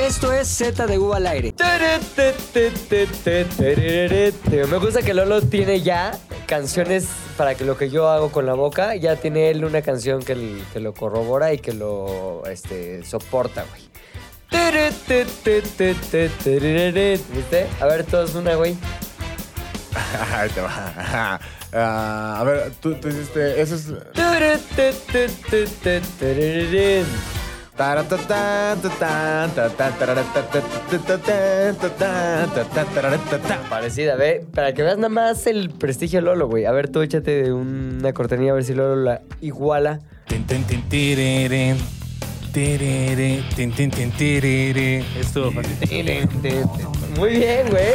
Esto es Z de U al aire. Me gusta que Lolo tiene ya canciones para que lo que yo hago con la boca, ya tiene él una canción que, que lo corrobora y que lo este, soporta, güey. ¿Viste? A ver, todos una, güey. Ahí te va. Ah, a ver, tú, tú hiciste. Eso es. Parecida, ve, para que veas nada más el prestigio de Lolo, güey. A ver, tú échate una cortinilla a ver si Lolo la iguala. Esto. Muy bien, güey.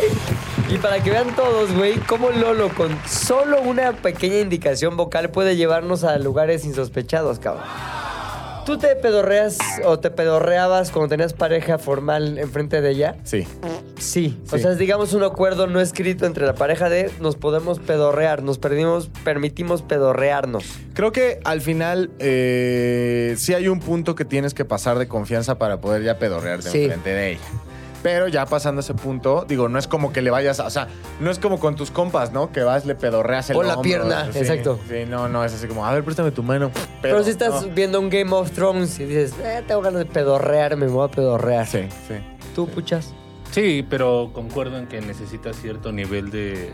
Y para que vean todos, güey, cómo Lolo con solo una pequeña indicación vocal puede llevarnos a lugares insospechados, cabrón. ¿Tú te pedorreas o te pedorreabas cuando tenías pareja formal enfrente de ella? Sí. Sí. O Sí. sea, es, digamos un acuerdo no escrito entre la pareja de nos podemos pedorrear, nos perdimos, permitimos pedorrearnos. Creo que al final eh, sí hay un punto que tienes que pasar de confianza para poder ya pedorrearte Sí. enfrente de ella. Pero ya pasando ese punto, digo, no es como que le vayas a. O sea, no es como con tus compas, ¿no? Que vas, le pedorreas el O la hombro, pierna, sí, exacto. Sí, no, no, es así como, a ver, préstame tu mano. Pero, si estás no. viendo un Game of Thrones y dices, eh, tengo ganas de pedorrearme, me voy a pedorrear. Sí, sí. ¿Tú, puchas? Sí, pero concuerdo en que necesitas cierto nivel de.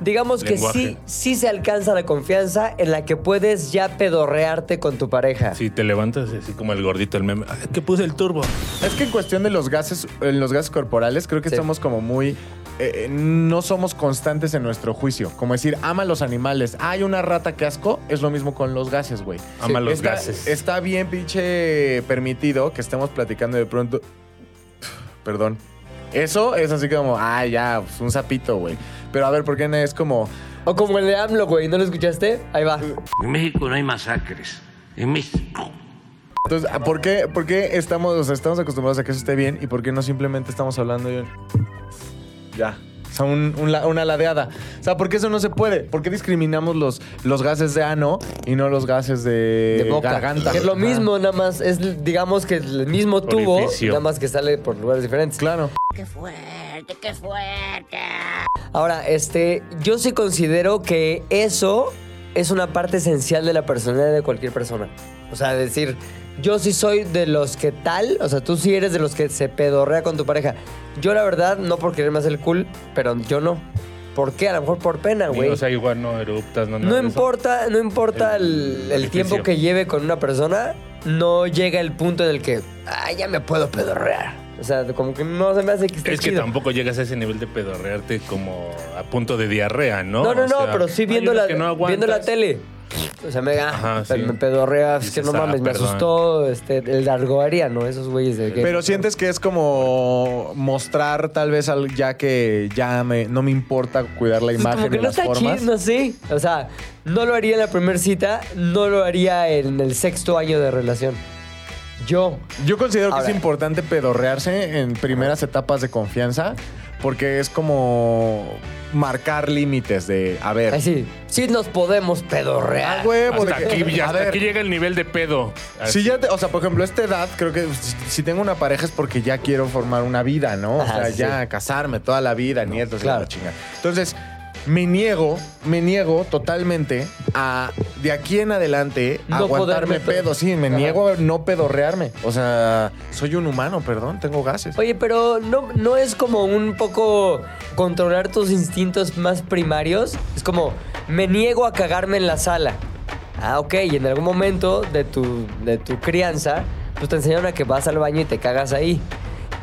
Digamos que Lenguaje. sí, sí se alcanza la confianza en la que puedes ya pedorrearte con tu pareja. Si te levantas así como el gordito, el meme. "Ay, que puse el turbo. Es que en cuestión de los gases, en los gases corporales, creo que Sí. somos como muy. eh, no somos constantes en nuestro juicio. Como decir, ama a los animales. Hay una rata que asco. Es lo mismo con los gases, güey. Ama los está, gases. Está bien, pinche permitido que estemos platicando de pronto. Perdón. Eso es así como, ah, ya, pues, un sapito, güey. Pero a ver, ¿por qué no es como. O como el de AMLO, güey, ¿no lo escuchaste? Ahí va. En México no hay masacres. En México. Entonces, ¿por qué, por qué estamos, o sea, estamos acostumbrados a que eso esté bien y por qué no simplemente estamos hablando de Ya. O sea, un- un la- una ladeada. O sea, ¿por qué eso no se puede? ¿Por qué discriminamos los, los gases de ano y no los gases de, De boca. garganta? Que es lo mismo, nada más. Es, digamos que el mismo tubo, Orificio. nada más que sale por lugares diferentes. Claro. ¡Qué fuerte, qué fuerte! Ahora, este, yo sí considero que eso es una parte esencial de la personalidad de cualquier persona. O sea, decir, yo sí soy de los que tal, o sea, tú sí eres de los que se pedorrea con tu pareja. Yo la verdad, no por quererme hacer cool, pero yo no. ¿Por qué? A lo mejor por pena, güey. O sea, igual no eruptas, no No nada de eso. importa, no importa el, El el tiempo que lleve con una persona, no llega el punto en el que, ah, ya me puedo pedorrear. O sea, como que no se me hace que esté Es que chido. tampoco llegas a ese nivel de pedorrearte como a punto de diarrea, ¿no? No, no, O no, sea, pero sí hay viendo unos la, que no viendo la tele. O sea, me, ah, Ajá, pe- sí. me pedorrea, es que no ah, mames, me perdón. asustó este, el largoariano, esos güeyes de que... Pero sientes que es como mostrar tal vez al, ya que ya me, no me importa cuidar la imagen como que y no las está formas. chido, no sé. O sea, no lo haría en la primera cita, no lo haría en el sexto año de relación. Yo. Yo considero que es importante pedorrearse en primeras etapas de confianza porque es como marcar límites de, a ver, Así, sí nos podemos pedorrear. ah, huevo, de que- aquí, ya a hasta ver, aquí llega el nivel de pedo. Si ya, te- o sea, por ejemplo, esta edad, creo que si, si tengo una pareja es porque ya quiero formar una vida, ¿no? O sea, sí, ya casarme toda la vida, nietos, claro. claro. chinga. Entonces, me niego, me niego totalmente a de aquí en adelante No aguantarme poderme- pedo. Sí, me Ajá. niego a no pedorrearme. O sea, soy un humano, perdón, tengo gases. Oye, pero no, no es como un poco controlar tus instintos más primarios. Es como, me niego a cagarme en la sala. Ah, ok, y en algún momento de tu, de tu crianza, pues te enseñaron a que vas al baño y te cagas ahí.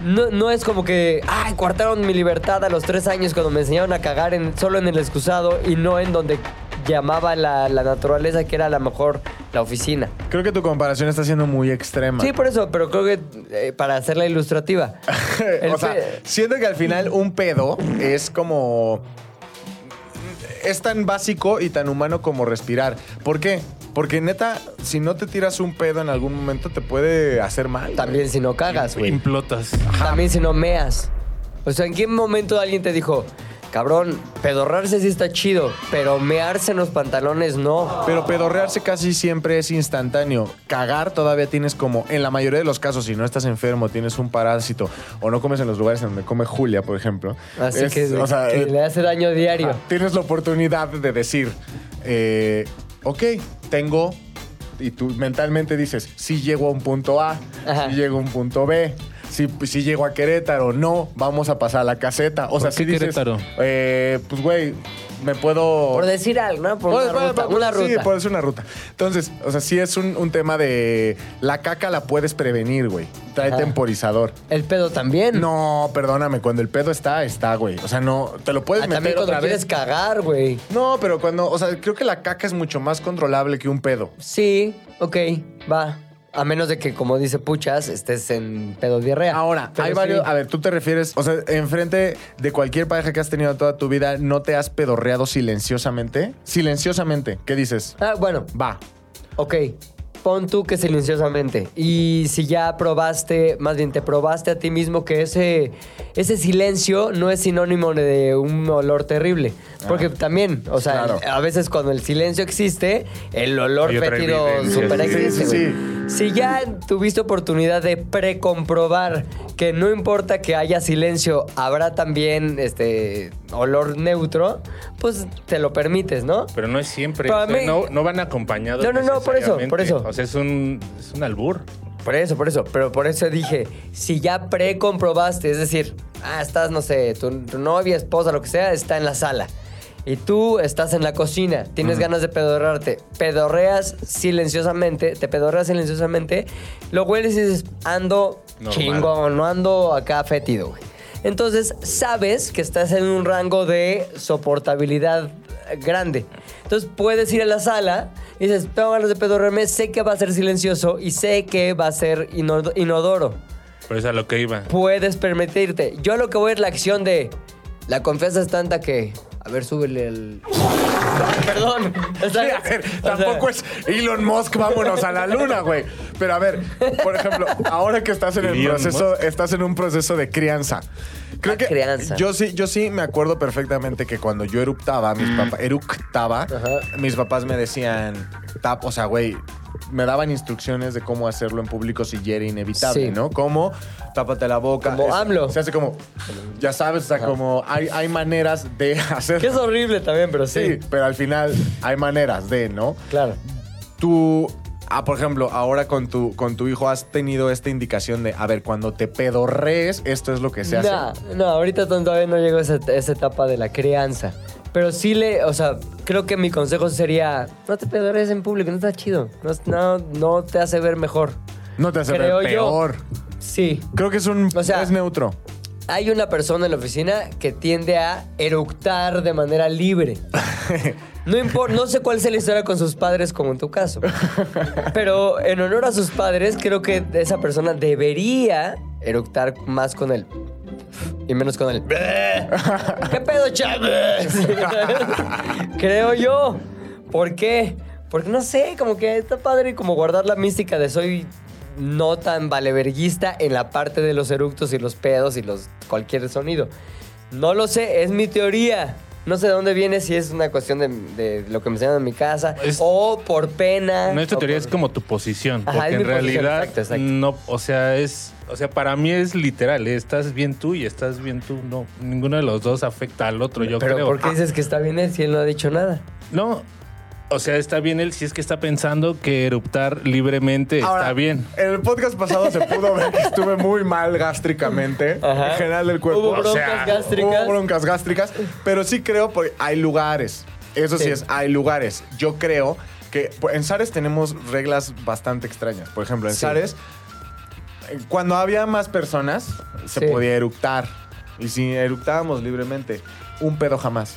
No, no es como que, ay, coartaron mi libertad a los tres años cuando me enseñaron a cagar en, solo en el excusado y no en donde llamaba la, la naturaleza, que era a lo mejor la oficina. Creo que tu comparación está siendo muy extrema. Sí, por eso, pero creo que eh, para hacerla ilustrativa. O sea, siento que al final un pedo es como. Es tan básico y tan humano como respirar. ¿Por qué? Porque neta, si no te tiras un pedo en algún momento, te puede hacer mal. También si no cagas, güey. Implotas. También si no meas. O sea, ¿en qué momento alguien te dijo, cabrón, pedorrarse sí está chido, pero mearse en los pantalones no. Pero pedorrearse casi siempre es instantáneo. Cagar todavía tienes como, en la mayoría de los casos, si no estás enfermo, tienes un parásito o no comes en los lugares en donde come Julia, por ejemplo. Así es- que, o sea, que eh, le hace daño diario. tienes la oportunidad de decir, eh, ok, tengo, y tú mentalmente dices, si llego a un punto A, si llego a un punto B. Si, si llego a Querétaro, no, vamos a pasar a la caseta. O ¿Por sea, qué si dices, Querétaro? eh, pues güey, me puedo... Por decir algo, ¿no? Por Pues, una ruta. pues, una Sí, ruta. puede ser una ruta. Entonces, o sea, sí es un, un tema de... La caca la puedes prevenir, güey. Trae Ajá. temporizador. El pedo también. No, perdóname, cuando el pedo está, está, güey. O sea, no, te lo puedes Ah, también meter cuando otra quieres vez. cagar, güey. No, pero cuando, o sea, creo que la caca es mucho más controlable que un pedo. Sí, ok, va. A menos de que, como dice Puchas, estés en pedo diarrea. Ahora, Pero hay sí. varios. A ver, tú te refieres, o sea, enfrente de cualquier pareja que has tenido toda tu vida, ¿no te has pedorreado silenciosamente? Silenciosamente, ¿qué dices? Ah, bueno, Va. ok. Pon tú que silenciosamente. Y si ya probaste, más bien te probaste a ti mismo que ese, ese silencio no es sinónimo de un olor terrible. Porque también, o sea, Claro. a veces cuando el silencio existe, el olor fétido super sí, existe. sí, güey. Si ya tuviste oportunidad de precomprobar que no importa que haya silencio, habrá también este olor neutro, pues te lo permites, ¿no? Pero no es siempre. O sea, mí- no, no van acompañados. No, no, no, por eso, por eso. O sea, es un, es un albur. Por eso, por eso. Pero por eso dije, si ya precomprobaste, es decir, ah, estás, no sé, tu, tu novia, esposa, lo que sea, está en la sala. Y tú estás en la cocina, tienes ganas de pedorrearte, pedorreas silenciosamente, te pedorreas silenciosamente, lo hueles y dices, ando Normal. chingón, no ando acá fétido, güey. Entonces, sabes que estás en un rango de soportabilidad grande. Entonces, puedes ir a la sala y dices, tengo ganas de pedorrearme, sé que va a ser silencioso y sé que va a ser ino- inodoro. Por eso a lo que iba. Puedes permitirte. Yo a lo que voy es la acción de, la confianza es tanta que, a ver, súbele el... Perdón. O Sí, a ver, o sea, tampoco es Elon Musk, vámonos a la luna, güey. Pero a ver, por ejemplo, ahora que estás en el Elon proceso, Musk. estás en un proceso de crianza. Creo que crianza. yo sí, yo sí me acuerdo perfectamente que cuando yo eruptaba, mis papás, eructaba, Ajá. mis papás me decían, tap, o sea, güey, me daban instrucciones de cómo hacerlo en público si ya era inevitable, Sí. ¿no? Como tápate la boca. Como es- AMLO. Se hace como, ya sabes, o sea, como hay, hay maneras de hacerlo. Que es horrible también, pero sí. Sí, pero al final hay maneras de, ¿no? Claro. Tú, ah, por ejemplo, ahora con tu, con tu hijo has tenido esta indicación de, a ver, cuando te pedorrees, esto es lo que se hace. No, no, ahorita todavía no llego a esa, esa etapa de la crianza. Pero sí le, o sea, creo que mi consejo sería, no te pedores en público, no está chido. No, no, no te hace ver mejor. No te hace Creo ver yo. peor. Sí. Creo que es un O sea- es neutro. Hay una persona en la oficina que tiende a eructar de manera libre. No importa, no sé cuál sea la historia con sus padres como en tu caso. Pero en honor a sus padres, creo que esa persona debería eructar más con él. Y menos con él. ¿Qué pedo, Chávez? creo yo. ¿Por qué? Porque no sé, como que está padre como guardar la mística de soy no tan valeverguista en la parte de los eructos y los pedos y los cualquier sonido. No lo sé, es mi teoría. No sé de dónde viene, si es una cuestión de, de lo que me enseñan en mi casa Es- o por pena. No, esta teoría por- es como tu posición. Ajá, porque en realidad, exacto, exacto. no, o sea, es, o sea, para mí es literal, ¿eh? estás bien tú y estás bien tú. No, ninguno de los dos afecta al otro, yo Pero creo. ¿por qué dices que está bien él si él no ha dicho nada? No, o sea, está bien él si es que está pensando que eruptar libremente Ahora, está bien. En el podcast pasado se pudo ver que estuve muy mal gástricamente. Ajá. En general del cuerpo. Hubo broncas sea, gástricas. Hubo broncas gástricas. Pero sí creo porque hay lugares. Eso sí, Sí. es, hay lugares. Yo creo que en Sares tenemos reglas bastante extrañas. Por ejemplo, en Sí. Sares, cuando había más personas, se Sí. podía eructar. Y si eructábamos libremente, un pedo jamás.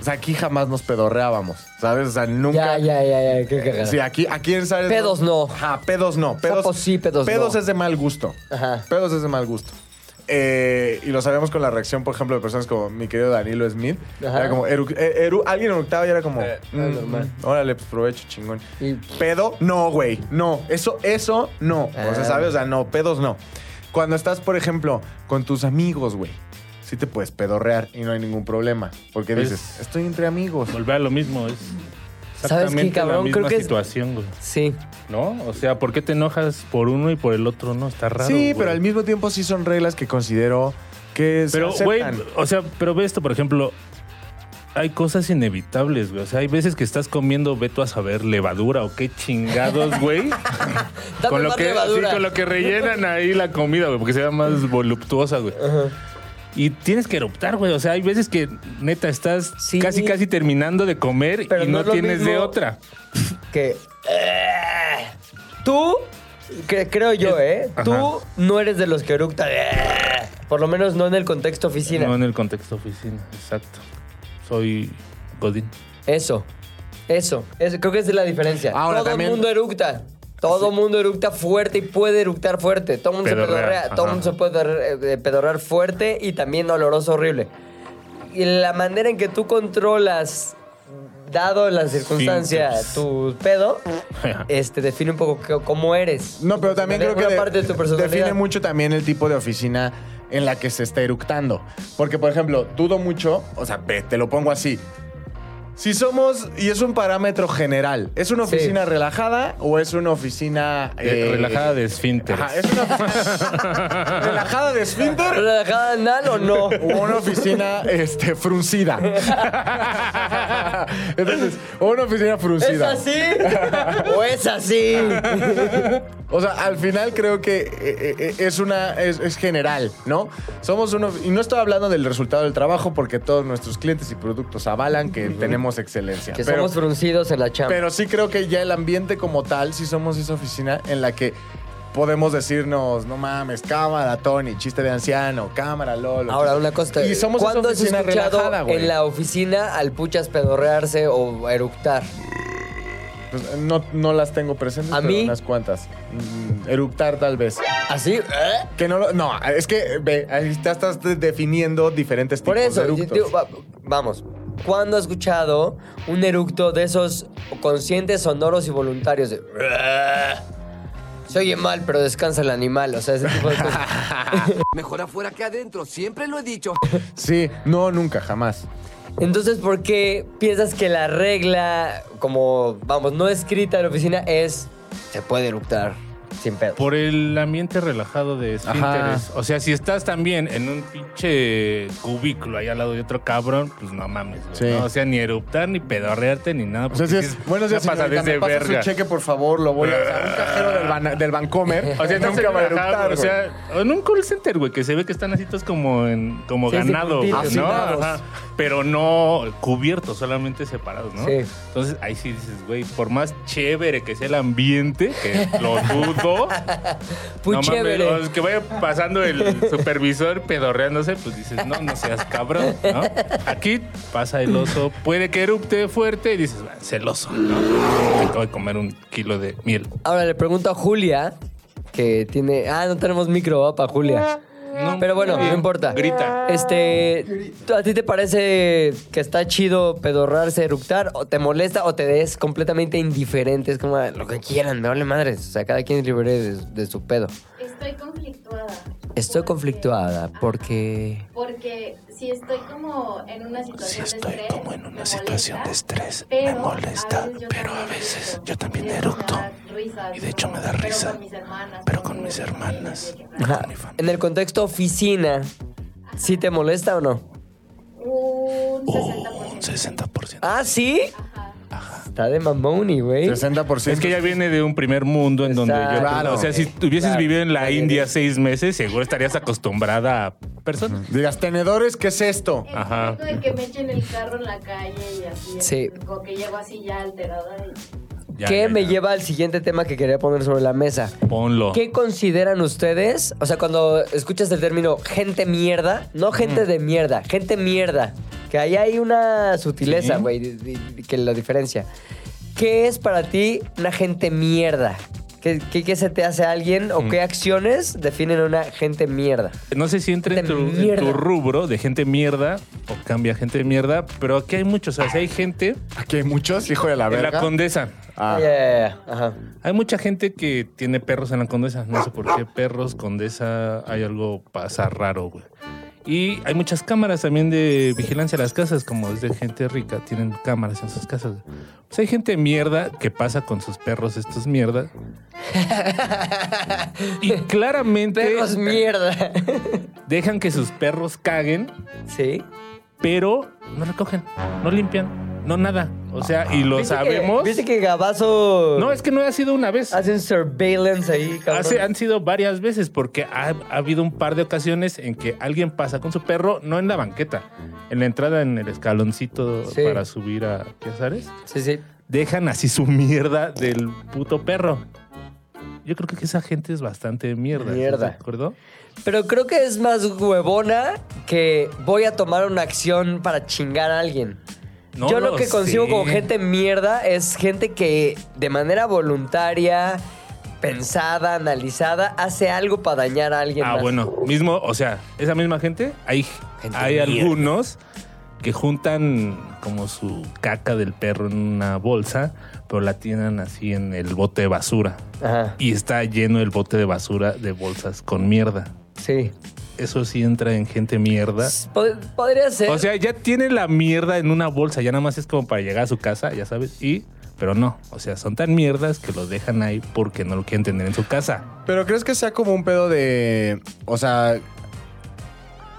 O sea, aquí jamás nos pedorreábamos, ¿sabes? O sea, nunca... Ya, ya, ya, ya, qué cagada. Sí, aquí, aquí en Sares... Pedos no. Ajá, pedos no. Pedos, Sapos sí, pedos no. Pedos es de mal gusto. Ajá. Pedos es de mal gusto. Eh, y lo sabemos con la reacción, por ejemplo, de personas como mi querido Danilo Smith. Ajá. Era como, eru- eh, eru- alguien eructaba y era como, Eh, mm, normal. mm, órale, pues provecho, chingón. Y- Pedo, no, güey, no. Eso, eso, no. O sea, Ah. ¿sabes? O sea, no, pedos no. Cuando estás, por ejemplo, con tus amigos, güey. Sí te puedes pedorrear y no hay ningún problema. Porque Pues- dices, estoy entre amigos. Volver a lo mismo, es ¿Sabes qué, cabrón? la misma Creo que es- situación, güey. Sí. ¿No? O sea, ¿por qué te enojas por uno y por el otro no? Está raro. sí, güey. pero al mismo tiempo sí son reglas que considero que se Pero, güey, aceptan. o sea, pero ve esto, por ejemplo, hay cosas inevitables, güey. O sea, hay veces que estás comiendo, ve tú a saber, levadura o qué chingados, güey. Con, lo que, sí, con lo que rellenan ahí la comida, güey, porque se vea más voluptuosa, güey. Y tienes que eruptar, güey. O sea, hay veces que neta estás Sí. casi, casi terminando de comer Pero y no tienes de otra. que eh, tú que creo yo, ¿eh? Ajá. Tú no eres de los que eructan. eh, por lo menos no en el contexto oficina. No en el contexto oficina, exacto. Soy Godín. Eso. Eso. Eso. Creo que esa es la diferencia. Ahora, Todo también- el mundo eructa. Todo el mundo eructa fuerte y puede eructar fuerte. Todo el mundo se Pedorrea, pedorrea. Todo el ajá. mundo se puede eh, pedorrear fuerte y también oloroso horrible. Y la manera en que tú controlas, dado la circunstancia, tu pedo, este define un poco cómo eres. No, pero también creo que de- parte de tu personalidad. define mucho también el tipo de oficina en la que se está eructando. Porque, por ejemplo, dudo mucho, o sea, ve, te lo pongo así. Si somos, y es un parámetro general, ¿es una Sí. oficina relajada o es una oficina... Eh, eh, relajada de esfínteres. Ajá, ¿es una oficina relajada de esfínter ¿Relajada anal o no? o una oficina este, fruncida? Entonces, o una oficina ¿Es fruncida. así? ¿O es así? O sea, al final creo que eh, eh, es una es, es general, ¿no? Somos uno y no estoy hablando del resultado del trabajo porque todos nuestros clientes y productos avalan que tenemos excelencia. Que pero, somos fruncidos en la chamba. pero sí creo que ya el ambiente como tal, sí somos esa oficina en la que podemos decirnos, no mames, cámara, Tony, chiste de anciano, cámara, Lolo. Ahora, una cosa. Y somos esa ¿Cuándo has escuchado relajada, en la oficina al puchas pedorrearse o eructar? Pues, no, no las tengo presentes, ¿A pero mí? unas cuantas. Mm, eructar tal vez. ¿Así? ¿Eh? Que no lo- No, es que ve, ahí está- estás definiendo diferentes Por tipos eso, de yo eructos. digo, va- vamos. ¿Cuándo has escuchado un eructo de esos conscientes, sonoros y voluntarios? De, se oye mal, pero descansa el animal. O sea, ese tipo de cosas. Mejor afuera que adentro, siempre lo he dicho. Sí, no, nunca, jamás. Entonces, ¿por qué piensas que la regla, como, vamos, no escrita en la oficina, es se puede eructar sin pedo? Por el ambiente relajado de esfínteres. O sea, si estás también en un pinche cubículo ahí al lado de otro cabrón, pues no mames. güey, Sí. ¿no? O sea, ni eruptar, ni pedorrearte, ni nada. O sea, porque si es, sí buenos días, una señorita, ¿me de pasa su cheque, por favor? Lo voy a... O sea, un cajero del, Ban- del Bancomer. O sea, nunca va a eructar, O sea, en un call center, güey, que se ve que están así todos como, en, como Sí, sí, ganado, güey, ¿no? hacinados. Ajá. Pero no cubiertos, solamente separados, ¿no? Sí. Entonces ahí sí dices, güey, por más chévere que sea el ambiente, que lo dudo. Muy no mames, chévere. que vaya pasando el supervisor pedorreándose, pues dices, no, no seas cabrón, ¿no? Aquí pasa el oso, puede que erupte fuerte y dices, "Ah, celoso, ¿no? Me acabo de comer un kilo de miel. Ahora le pregunto a Julia, que tiene. Ah, no tenemos micro ¿va? para Julia. No, Pero bueno, no importa. Grita. Este, ¿tú- ¿a ti te parece que está chido pedorrarse, eructar? ¿O te molesta o te es completamente indiferente? Es como "Ah, lo que quieran, me vale madres. O sea, cada quien es libre de, de su pedo. Estoy conflictuada. Estoy conflictuada porque... Porque si estoy como en una situación Si de estrés. como en una me de molesta, estrés, pero me molesta, a veces yo también eructo. Y de hecho me da risa, Y de hecho me da pero risa, con mis hermanas, pero con mis con mi. En el contexto oficina, ¿sí te molesta o no? Un Un 60%. 60%. Ah, ¿sí? Ajá. Está de mamoni, güey. 60%. Es que ella viene de un primer mundo en donde Exacto. yo... Claro. O sea, si hubieses Claro. vivido en la. India seis meses, seguro estarías acostumbrada a personas. Digas, tenedores, ¿qué es esto? El Ajá. de que me echen el carro en la calle y así. Sí. Como que llego así ya alterada. Y... Ya, ¿Qué ya, me ya. lleva al siguiente tema que quería poner sobre la mesa? Ponlo. ¿Qué consideran ustedes? O sea, cuando escuchas el término gente mierda, no gente de mierda, gente mierda. Que ahí hay una sutileza, güey, que lo diferencia. ¿Qué es para ti una gente mierda? ¿Qué, qué- qué se te hace a alguien o qué acciones definen una gente mierda? No sé si entra en tu, en rubro de gente mierda o cambia gente mierda, pero aquí hay muchos. O sea, si hay gente Aquí hay muchos, hijo de la en verga. la condesa. Ah. Ya, ya, ya. Ajá. Hay mucha gente que tiene perros en la condesa. No sé por qué perros, condesa, hay algo pasa raro, güey. Y hay muchas cámaras también de vigilancia a las casas, como es de gente rica, tienen cámaras en sus casas. Pues hay gente mierda que pasa con sus perros estos mierda. y claramente Perros mierda. dejan que sus perros caguen, sí. Pero no recogen, no limpian, no nada. O sea, y lo ¿Viste que- sabemos. ¿Viste que Gabazo No, es que no ha sido una vez. hacen surveillance ahí, cabrón? Hace- han sido varias veces porque ha, ha habido un par de ocasiones en que alguien pasa con su perro, no en la banqueta, en la entrada en el escaloncito Sí. para subir a Piazares, Sí, sí. dejan así su mierda del puto perro. Yo creo que esa gente es bastante mierda. ¿estás Mierda. ¿De acuerdo? Pero creo que es más huevona que voy a tomar una acción para chingar a alguien. No Yo lo lo que consigo sé. con gente mierda es gente que de manera voluntaria, pensada, analizada, hace algo para dañar a alguien Ah, más. bueno, mismo, o sea, esa misma gente, hay, Gente hay algunos que juntan como su caca del perro en una bolsa, pero la tienen así en el bote de basura. Ajá, Y está lleno el bote de basura de bolsas con mierda. Sí. Eso sí entra en gente mierda. Pod- podría ser. O sea, ya tiene la mierda en una bolsa, ya nada más es como para llegar a su casa, ya sabes, y... Pero no, o sea, son tan mierdas que los dejan ahí porque no lo quieren tener en su casa. Pero crees que sea como un pedo de. O sea.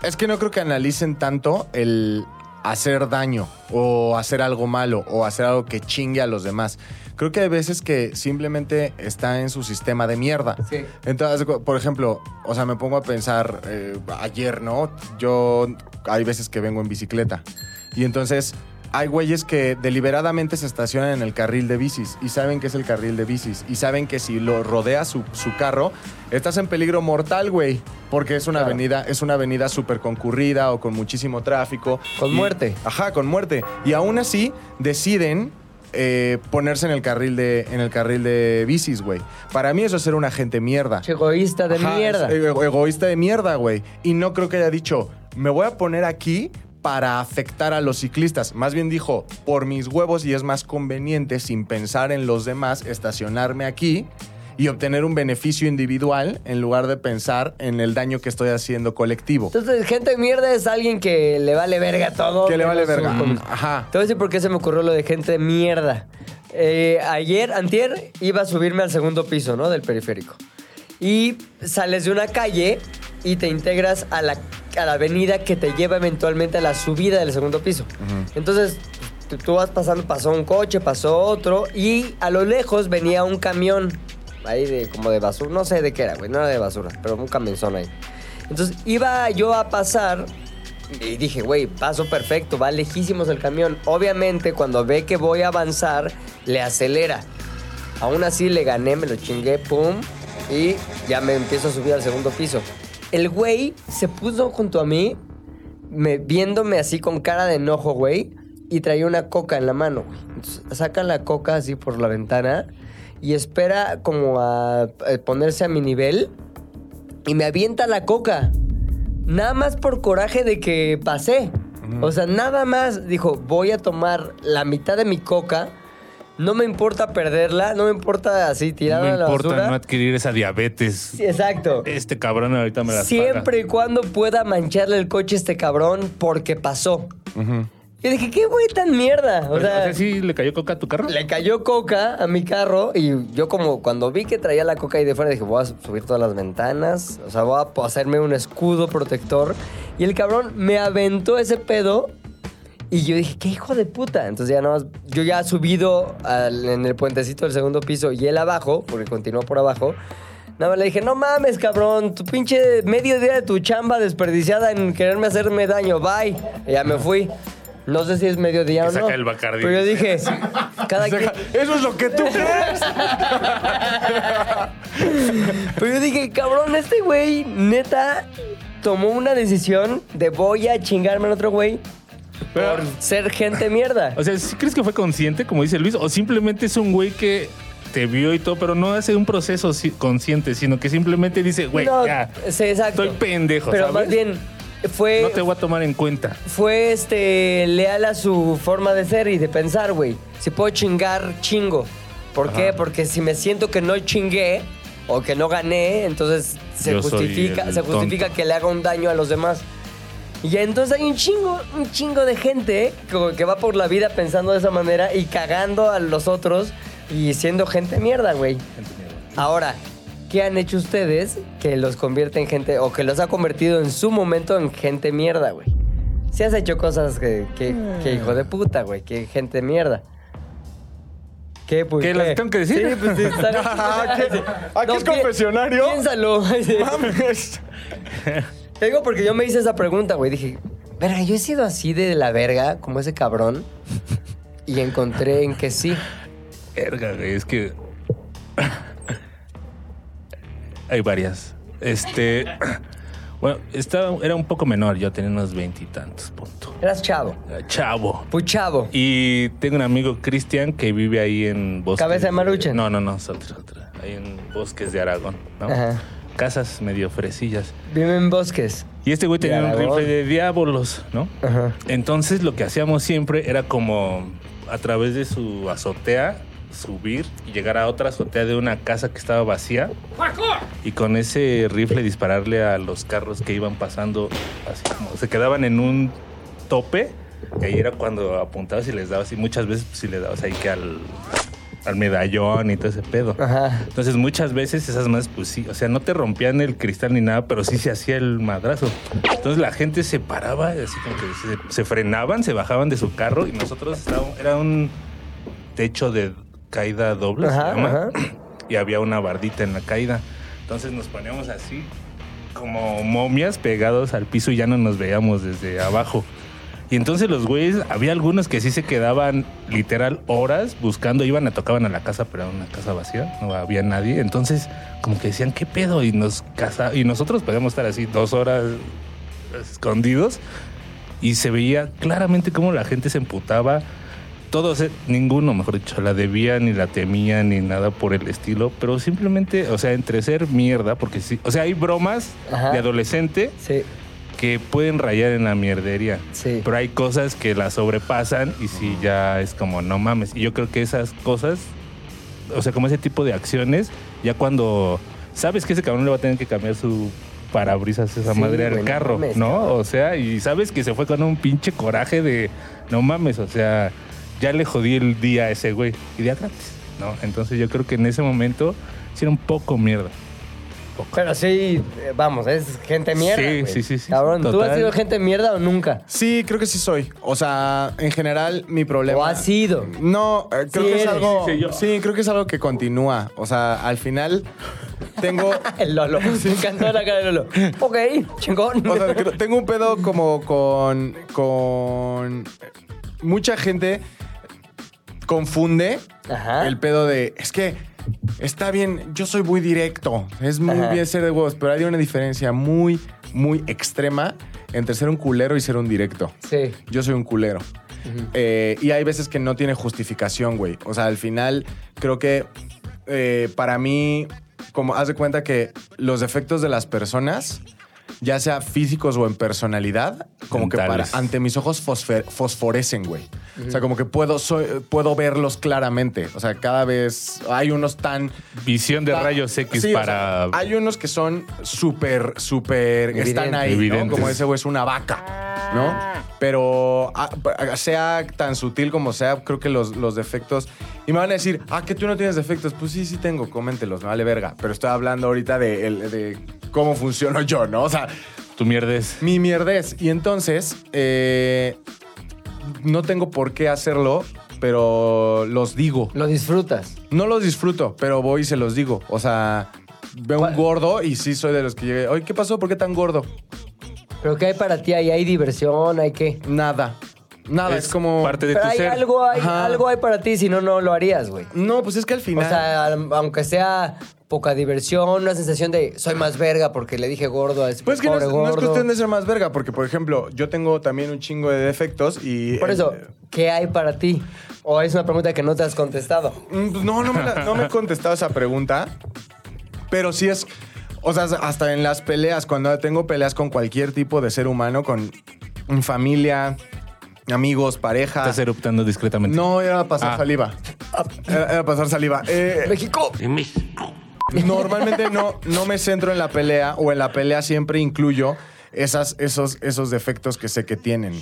Es que no creo que analicen tanto el hacer daño o hacer algo malo o hacer algo que chingue a los demás. Creo que hay veces que simplemente está en su sistema de mierda. Sí. Entonces, por ejemplo, o sea, me pongo a pensar, eh, ayer, ¿no? Yo hay veces que vengo en bicicleta. Y entonces hay güeyes que deliberadamente se estacionan en el carril de bicis y saben que es el carril de bicis y saben que si lo rodea su, su carro, estás en peligro mortal, güey. Porque es una Claro. avenida, es una avenida súper concurrida o con muchísimo tráfico. Con Y- muerte. Ajá, con muerte. Y aún así deciden eh, ponerse en el carril de, en el carril de bicis, güey. Para mí eso es ser un agente mierda. Egoísta de Ajá, mierda. ego- egoísta de mierda, güey. Y no creo que haya dicho, me voy a poner aquí para afectar a los ciclistas. Más bien dijo, por mis huevos y es más conveniente, sin pensar en los demás, estacionarme aquí y obtener un beneficio individual en lugar de pensar en el daño que estoy haciendo colectivo. Entonces, gente mierda es alguien que le vale verga todo. Que le vale verga. su- Ajá. Te voy a decir por qué se me ocurrió lo de gente mierda. Eh, ayer, antier, iba a subirme al segundo piso, ¿no? Del periférico. Y sales de una calle y te integras a la, a la avenida que te lleva eventualmente a la subida del segundo piso. Entonces, tú, tú vas pasando, pasó un coche, pasó otro y a lo lejos venía un camión ahí de como de basura, no sé de qué era, güey, no era de basura, pero un camionzón ahí. Entonces iba yo a pasar y dije, güey, paso perfecto, va lejísimos el camión. Obviamente, cuando ve que voy a avanzar, le acelera. Aún así le gané, me lo chingué, pum, y ya me empiezo a subir al segundo piso. El güey se puso junto a mí, me, viéndome así con cara de enojo, güey, y traía una coca en la mano, güey. Entonces, saca la coca así por la ventana y espera como a, a ponerse a mi nivel y me avienta la coca. Nada más por coraje de que pasé. O sea, nada más dijo, voy a tomar la mitad de mi coca. No me importa perderla, no me importa así No tirarla me a la importa basura. no adquirir esa diabetes. Sí, exacto. Este cabrón ahorita me la Siempre y cuando pueda mancharle el coche a este cabrón porque pasó. Yo dije, ¿qué güey tan mierda? O O sea, sea, ¿sí le cayó coca a tu carro? le cayó coca a mi carro y yo como cuando vi que traía la coca ahí de fuera dije, voy a subir todas las ventanas, o sea, voy a hacerme un escudo protector. Y el cabrón me aventó ese pedo y yo dije, qué hijo de puta. Entonces ya nada más, yo ya subido al- en el puentecito del segundo piso y él abajo, porque continuó por abajo. Nada más le dije, no mames, cabrón, tu pinche medio día de tu chamba desperdiciada en quererme hacerme daño, bye. Y ya me fui. No sé si es mediodía Que o no. saca el Bacardí. Pero yo dije, cada quien... Eso es lo que tú crees. Pero yo dije, cabrón, este güey neta tomó una decisión de voy a chingarme al otro güey Pero- por ser gente mierda. O sea, ¿sí crees que fue consciente, como dice Luis? ¿O simplemente es un güey que te vio y todo, pero no hace un proceso consciente, sino que simplemente dice, güey, no, ya, sí, exacto. estoy pendejo, Pero ¿sabes? más bien fue, no te voy a tomar en cuenta. fue este leal a su forma de ser y de pensar, güey. Si puedo chingar, chingo. ¿Por qué? Porque si me siento que no chingué o que no gané, entonces se Yo justifica, el se justifica tonto. que le haga un daño a los demás. Y entonces hay un chingo, un chingo de gente que va por la vida pensando de esa manera y cagando a los otros y siendo gente mierda, güey. Ahora, ¿qué han hecho ustedes que los convierte en gente o que los ha convertido en su momento en gente mierda, güey? Si has hecho cosas que, que, que hijo de puta, güey, que gente mierda. ¿Qué, pues, ¿Qué, las tengo que decir? Sí, pues sí, bien. Aquí- aquí es confesionario. Piénsalo. Mames. Te digo porque yo me hice esa pregunta, güey. Dije, verga, yo he sido así de la verga, como ese cabrón. Y encontré en que sí. Verga, güey, es que. Hay varias. Este. Bueno, estaba, era un poco menor, yo tenía unos veintitantos, punto. Eras chavo. Era Chavo. Pues chavo. Y tengo un amigo Cristian que vive ahí en Bosques. ¿Cabeza de Maruchan? No, no, no, es otra, otra. Ahí en Bosques de Aragón, ¿no? Ajá. Casas medio fresillas. Vive en bosques. Y este güey tenía un rifle de diablos, ¿no? Ajá. Entonces lo que hacíamos siempre era como a través de su azotea subir y llegar a otra azotea de una casa que estaba vacía y con ese rifle dispararle a los carros que iban pasando así como se quedaban en un tope y ahí era cuando apuntabas y les dabas y muchas veces pues, sí le dabas ahí que al, al medallón y todo ese pedo. Ajá. Entonces muchas veces esas más, pues sí, o sea, no te rompían el cristal ni nada, pero sí se hacía el madrazo. Entonces la gente se paraba, así como que se, se frenaban, se bajaban de su carro y nosotros estábamos, era un techo de caída doble, se Ajá, llama, ajá. y había una bardita en la caída. Entonces nos poníamos así, como momias pegados al piso y ya no nos veíamos desde abajo. Y entonces los güeyes, había algunos que sí se quedaban literal horas buscando, iban a tocaban a la casa, pero era una casa vacía, no había nadie. Entonces, como que decían, ¿qué pedo? Y nos casa y nosotros podíamos estar así dos horas escondidos y se veía claramente cómo la gente se emputaba. Todos, ninguno, mejor dicho, la debía ni la temía ni nada por el estilo, pero simplemente, o sea, entre ser mierda, porque sí, o sea, hay bromas Ajá. de adolescente Sí, que pueden rayar en la mierdería. sí. Pero hay cosas que la sobrepasan y sí ya es como, no mames. Y yo creo que esas cosas, o sea, como ese tipo de acciones, ya cuando sabes que ese cabrón le va a tener que cambiar su parabrisas esa Sí, madre al carro, ¿no? O sea, y sabes que se fue con un pinche coraje de, no mames, o sea, ya le jodí el día a ese güey. Y día gratis, ¿no? Entonces yo creo que en ese momento sí era un poco mierda. Pero sí, eh, vamos, es gente mierda. Sí, güey. sí, sí, sí, Cabrón, ¿tú total. has sido gente mierda o nunca? Sí, creo que sí soy. O sea, en general, mi problema. ¿O has sido? No, eh, creo Sí que es eres. algo. Sí, yo. Creo que es algo que continúa. O sea, al final tengo. El Lolo. Me encantó la cara de Lolo. Ok, chingón. O sea, que tengo un pedo como con. con. Mucha gente confunde Ajá. el pedo de. Es que está bien, yo soy muy directo. Es muy Ajá. bien ser de huevos, pero hay una diferencia muy, muy extrema entre ser un culero y ser un directo. Sí. Yo soy un culero. Eh, y hay veces que no tiene justificación, güey. O sea, al final creo que eh, para mí, como haz de cuenta que los defectos de las personas, ya sea físicos o en personalidad, como que para, ante mis ojos fosfe- fosforecen, güey. O sea, como que puedo, soy- puedo verlos claramente. O sea, cada vez hay unos tan Visión de rayos X Sí, o para... sea, hay unos que son súper, súper. Están ahí, ¿no? Como ese güey es una vaca, ¿no? Pero ah, pa- sea tan sutil como sea, creo que los, los defectos. Y me van a decir, ah, que tú no tienes defectos. Pues sí, sí tengo, coméntelos, me vale verga. Pero estoy hablando ahorita de cómo funciono yo, ¿no? O sea, Tu mierdes. mi mierdez. Y entonces, eh, no tengo por qué hacerlo, pero los digo. Lo disfrutas. No los disfruto, pero voy y se los digo. O sea, veo un gordo y sí soy de los que llegué. Oye, ¿qué pasó? ¿Por qué tan gordo? ¿Pero qué hay para ti ahí? ¿Hay diversión? ¿Hay qué? Nada. Nada, es, como. parte de Pero tu hay ser. algo, hay, Ajá. algo hay para ti, si no, no lo harías, güey. No, pues es que al O final. sea, aunque sea poca diversión, una sensación de soy más verga porque le dije gordo a ese pues que no pobre es, no es cuestión de ser más verga, porque por ejemplo, yo tengo también un chingo de defectos y. Por eso, eh, ¿qué hay para ti? ¿O es una pregunta que no te has contestado? Mm, pues No, no me, la- no me he contestado esa pregunta. Pero sí es. O sea, hasta en las peleas, cuando tengo peleas con cualquier tipo de ser humano, con familia, amigos, pareja. Estás eruptando discretamente. No, era pasar Ah. saliva. Era, era pasar saliva. Eh, México. En México. Normalmente no, no me centro en la pelea o en la pelea siempre incluyo esas, esos, esos defectos que sé que tienen.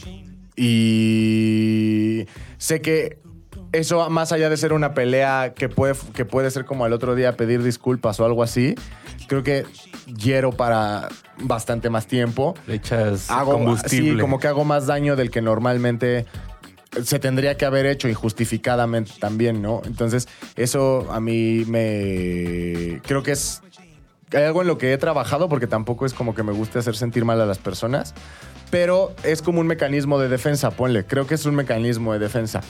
Y sé que eso, más allá de ser una pelea que puede, que puede ser como al otro día pedir disculpas o algo así, creo que hiero para bastante más tiempo. Le echas Hago, combustible. sí, como que hago más daño del que normalmente se tendría que haber hecho injustificadamente también, ¿no? Entonces, eso a mí me... Creo que es hay algo en lo que he trabajado porque tampoco es como que me guste hacer sentir mal a las personas, pero es como un mecanismo de defensa, ponle. Creo que es un mecanismo de defensa.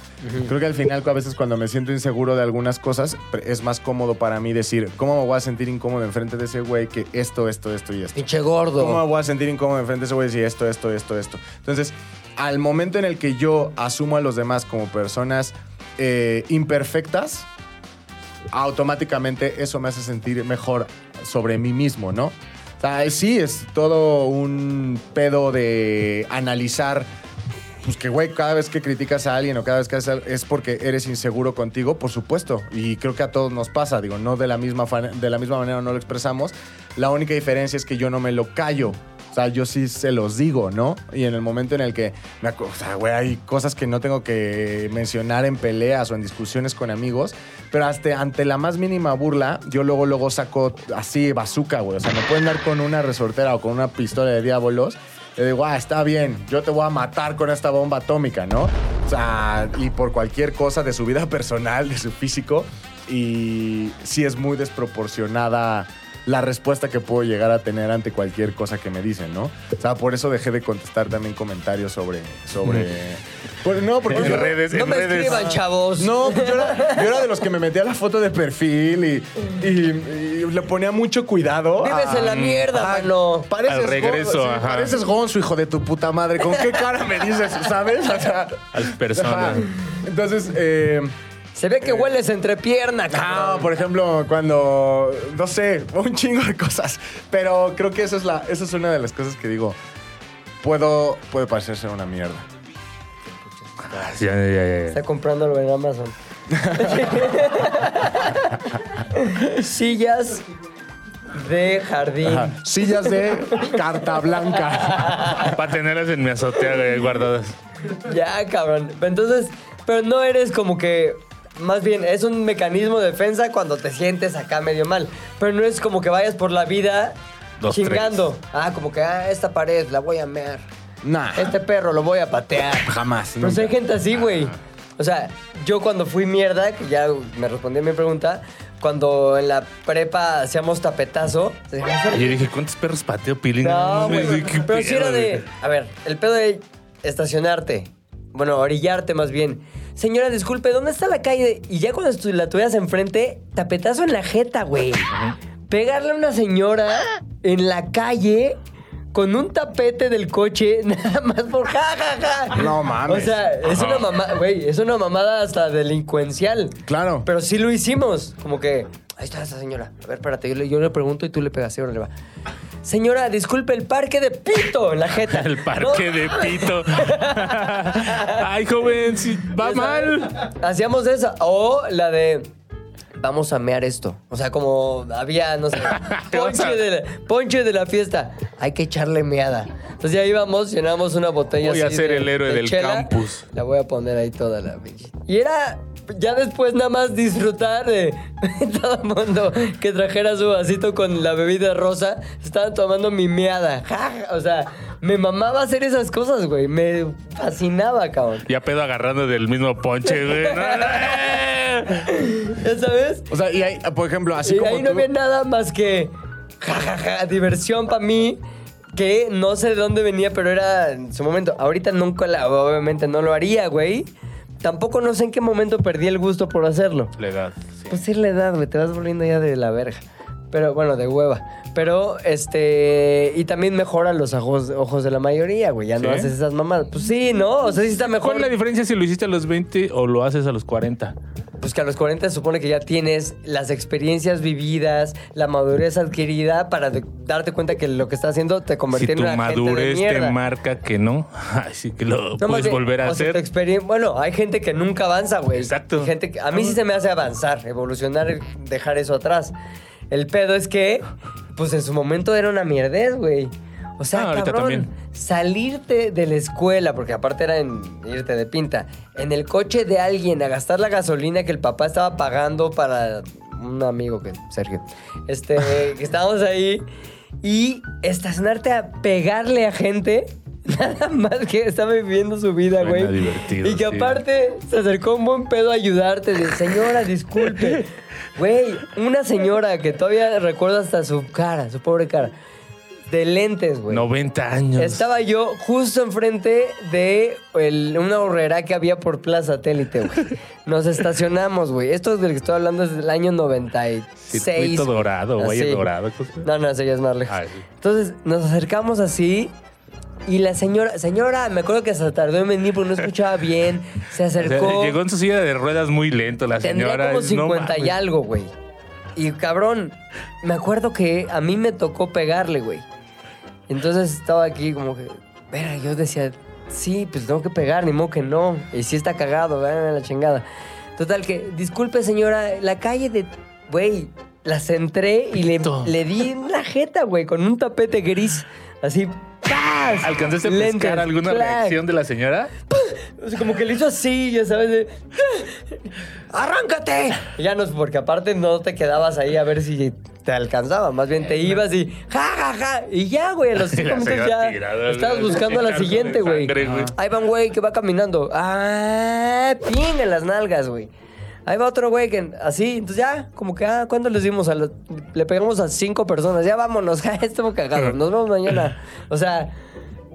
Creo que al final a veces cuando me siento inseguro de algunas cosas es más cómodo para mí decir, ¿cómo me voy a sentir incómodo enfrente de ese güey que esto, esto, esto y esto? Pinche gordo. ¿Cómo me voy a sentir incómodo enfrente de ese güey si esto, esto, esto, esto? Entonces, al momento en el que yo asumo a los demás como personas eh, imperfectas, automáticamente eso me hace sentir mejor sobre mí mismo, ¿no? Sea, sí, es todo un pedo de analizar. Pues que, güey, cada vez que criticas a alguien o cada vez que haces es porque eres inseguro contigo, por supuesto. Y creo que a todos nos pasa, digo, no de la misma, de la misma manera no lo expresamos. La única diferencia es que yo no me lo callo. O sea, yo sí se los digo, ¿no? Y en el momento en el que, me o güey, hay cosas que no tengo que mencionar en peleas o en discusiones con amigos, pero hasta ante la más mínima burla, yo luego, luego saco así bazooka, güey. O sea, me pueden dar con una resortera o con una pistola de diábolos. Le digo, ah, está bien, yo te voy a matar con esta bomba atómica, ¿no? O sea, y por cualquier cosa de su vida personal, de su físico. Y sí es muy desproporcionada la respuesta que puedo llegar a tener ante cualquier cosa que me dicen, ¿no? O sea, por eso dejé de contestar también comentarios sobre... sobre Por- no, porque... En yo- redes, No en me redes. escriban, chavos. no, pues yo era, yo era de los que me metía la foto de perfil y, y- y le ponía mucho cuidado. Vives en la mierda, mano. Pareces Al regreso, gonzo, sí, ajá. pareces gonzo, hijo de tu puta madre. ¿Con qué cara me dices, sabes? O sea, Al persona. ajá. Entonces, eh, Se ve que hueles entre pierna, no, cabrón. por ejemplo, cuando, no sé, un chingo de cosas. Pero creo que eso es, la, eso es una de las cosas que digo, puedo, puede parecerse una mierda. Ya, ya, ya, ya. Está comprándolo en Amazon. Sillas de jardín. Ajá. Sillas de carta blanca. Para tenerlas en mi azotea güey, guardadas. Ya, cabrón. Entonces, pero no eres como que. Más bien, es un mecanismo de defensa cuando te sientes acá medio mal. Pero no es como que vayas por la vida Dos, chingando. Ah, como que, ah, esta pared la voy a mear. Nah, Este perro lo voy a patear. jamás. Pero si hay nunca. gente así, güey. O sea, yo cuando fui mierda, que ya me respondí a mi pregunta, cuando en la prepa hacíamos tapetazo. Y yo dije, ¿cuántos perros pateo pilín? No, güey. qué Pero si era de. A ver, el pedo de estacionarte. Bueno, orillarte más bien. Señora, disculpe, ¿dónde está la calle? Y ya cuando la tuvieras enfrente, tapetazo en la jeta, güey. Pegarle a una señora en la calle con un tapete del coche, nada más por ja, ja, ja. No mames. O sea, es una mamada, güey, es una mamada hasta delincuencial. Claro. Pero sí lo hicimos. Como que, ahí está esa señora. A ver, espérate, yo le, yo le pregunto y tú le pegas. Sí, órale, va. Señora, disculpe, el parque de pito en la jeta. El parque No, de pito. Ay, joven, si va mal. Hacíamos esa. O la de. Vamos a mear esto. O sea, como había, no sé, ponche de, la, ponche de la fiesta. Hay que echarle meada. Entonces ya íbamos, llenamos una botella Voy a ser de- el héroe de del chela. campus. La voy a poner ahí toda la pinche. Y era ya después nada más disfrutar de todo el mundo que trajera su vasito con la bebida rosa. Estaban tomando mi meada. O sea, me mamaba hacer esas cosas, güey. Me fascinaba, cabrón. Ya pedo agarrando del mismo ponche, güey. ¿Ya sabes? O sea, y hay, por ejemplo, así y como ahí no tú- había nada más que jajaja, diversión para mí. Que no sé de dónde venía, pero era en su momento. Ahorita nunca la, obviamente no lo haría, güey. Tampoco no sé en qué momento perdí el gusto por hacerlo. La edad. sí. Pues es la edad, güey. Te vas volviendo ya de la verga. Pero bueno, de hueva. Pero, este. Y también mejora los ojos, ojos de la mayoría, güey. Ya no ¿Sí? haces esas mamadas. Pues sí, ¿no? O sea, sí está mejor. ¿Cuál es la diferencia si lo hiciste a los 20 o lo haces a los 40? Pues que a los 40 se supone que ya tienes las experiencias vividas, la madurez adquirida para de- darte cuenta que lo que estás haciendo te Si convierte en tu una gente de madurez te marca que no, ay, sí que lo No, puedes volver a tu hacer. Bueno, hay gente que nunca avanza, güey. Exacto. Gente que- a mí sí se me hace avanzar, evolucionar, dejar eso atrás. El pedo es que, pues en su momento era una mierdez, güey. O sea, Ah, cabrón, también. salirte de la escuela, porque aparte era en irte de pinta, en el coche de alguien a gastar la gasolina que el papá estaba pagando para un amigo que, Sergio, este, que estábamos ahí, y estacionarte a pegarle a gente, nada más que estaba viviendo su vida, güey. Y que sí. aparte se acercó un buen pedo a ayudarte, de señora, disculpe. Güey, una señora que todavía recuerdo hasta su cara, su pobre cara, de lentes, güey. 90 años. Estaba yo justo enfrente de el- una horrera que había por Plaza Satélite, güey. Nos estacionamos, güey. Esto del que estoy hablando es del año 96. Circuito güey. dorado, Así. Dorado. No, no, eso ya es más lejos. Ah. Entonces nos acercamos así y la señora, señora, me acuerdo que se tardó en venir porque no escuchaba bien. Se O sea, acercó. llegó en su silla de ruedas muy lento la Tendría señora. como no 50 y mames. algo, güey. Y cabrón, me acuerdo que a mí me tocó pegarle, güey. Entonces estaba aquí como que, verga, yo decía, sí, pues tengo que pegar, ni modo que no. Y sí está cagado, vean la chingada. Total que, disculpe señora, la calle de, güey, la centré y le, le di en la jeta, güey, con un tapete gris. Así, ¡paz! ¿Alcanzaste a Lentes, buscar alguna clac. reacción de la señora? O sea, como que le hizo así, ya sabes, de, ¡arráncate! Y ya no, porque aparte no te quedabas ahí a ver si te alcanzaba, más bien te ibas y ¡ja, ja, ja! Y ya, güey, a los cinco minutos ya estabas buscando a la siguiente, güey. Ahí va un güey que va caminando. ¡Ah! ¡Ping! En las nalgas, güey. Ahí va otro güey que así, entonces ya, como que, ah, ¿cuándo les dimos? A los- le pegamos a cinco personas, ya vámonos, ja, estamos cagados, nos vemos mañana. O sea,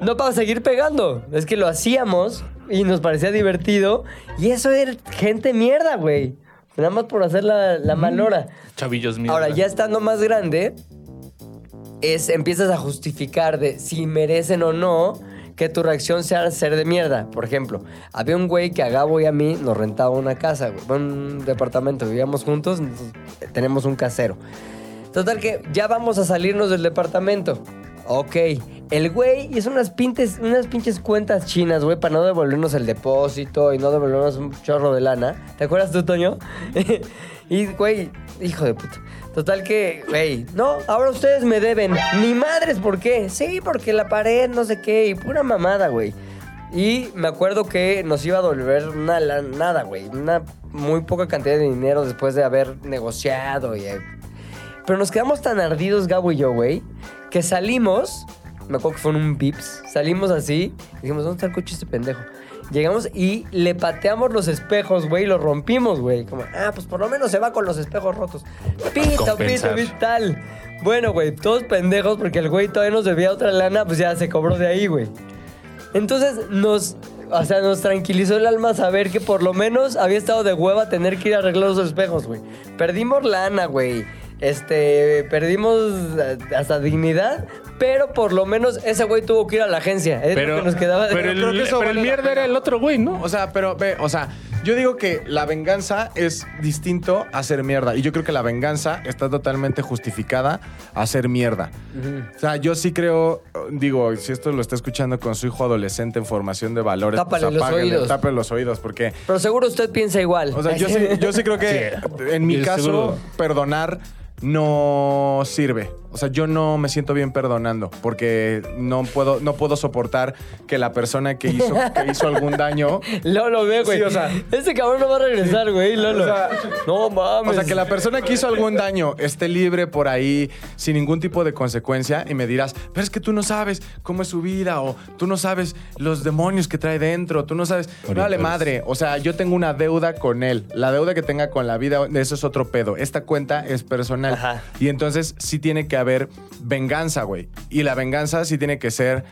no para seguir pegando, es que lo hacíamos y nos parecía divertido y eso era gente mierda, güey. Nada más por hacer la, la malora. Chavillos míos. Ahora, ya estando más grande, es, empiezas a justificar de si merecen o no que tu reacción sea ser de mierda. Por ejemplo, había un güey que a Gabo y a mí nos rentaba una casa, un departamento, vivíamos juntos, tenemos un casero. Total que ya vamos a salirnos del departamento. Ok. El güey hizo unas, pintes, unas pinches cuentas chinas, güey, para no devolvernos el depósito y no devolvernos un chorro de lana. ¿Te acuerdas tú, Toño? y, güey, hijo de puta. Total que, güey, no, ahora ustedes me deben. Ni madres, ¿por qué? Sí, porque la pared, no sé qué, y pura mamada, güey. Y me acuerdo que nos iba a devolver una nada, güey. Una muy poca cantidad de dinero después de haber negociado y... eh, Pero nos quedamos tan ardidos, Gabo y yo, güey, que salimos, me acuerdo que fue un Vips, salimos así, y dijimos, ¿dónde está el coche este pendejo? Llegamos y le pateamos los espejos, güey, y los rompimos, güey. Como, ah, pues por lo menos se va con los espejos rotos. Pito, pito, pito, tal. Bueno, güey, todos pendejos porque el güey todavía nos debía otra lana, pues ya se cobró de ahí, güey. Entonces nos, o sea, nos tranquilizó el alma saber que por lo menos había estado de hueva tener que ir a arreglar los espejos, güey. Perdimos lana, güey. Este, perdimos eh, hasta dignidad, pero por lo menos ese güey tuvo que ir a la agencia. Es lo Pero, que nos quedaba de pero el, creo que eso pero el vale mierda era el otro güey, ¿no? O sea, pero ve, o sea, yo digo que la venganza es distinto a ser mierda. Y yo creo que la venganza está totalmente justificada a ser mierda. O sea, yo sí creo, digo, si esto lo está escuchando con su hijo adolescente en formación de valores, Tápale los apáguenle, oídos. tápele los oídos, porque. Pero seguro usted piensa igual. O sea, yo sí, yo sí creo que Sí. en mi caso, seguro. perdonar no sirve. O sea, yo no me siento bien perdonando porque no puedo, no puedo soportar que la persona que hizo, que hizo algún daño Lolo, ve, güey. Sí, o sea- Ese cabrón no va a regresar, güey, Lolo. O sea, no mames. O sea, que la persona que hizo algún daño esté libre por ahí sin ningún tipo de consecuencia y me dirás, pero es que tú no sabes cómo es su vida o tú no sabes los demonios que trae dentro, tú no sabes, vale pues- madre, o sea, yo tengo una deuda con él, la deuda que tenga con la vida, eso es otro pedo, esta cuenta es personal Ajá. y entonces sí tiene que haber venganza, güey, y la venganza sí tiene que ser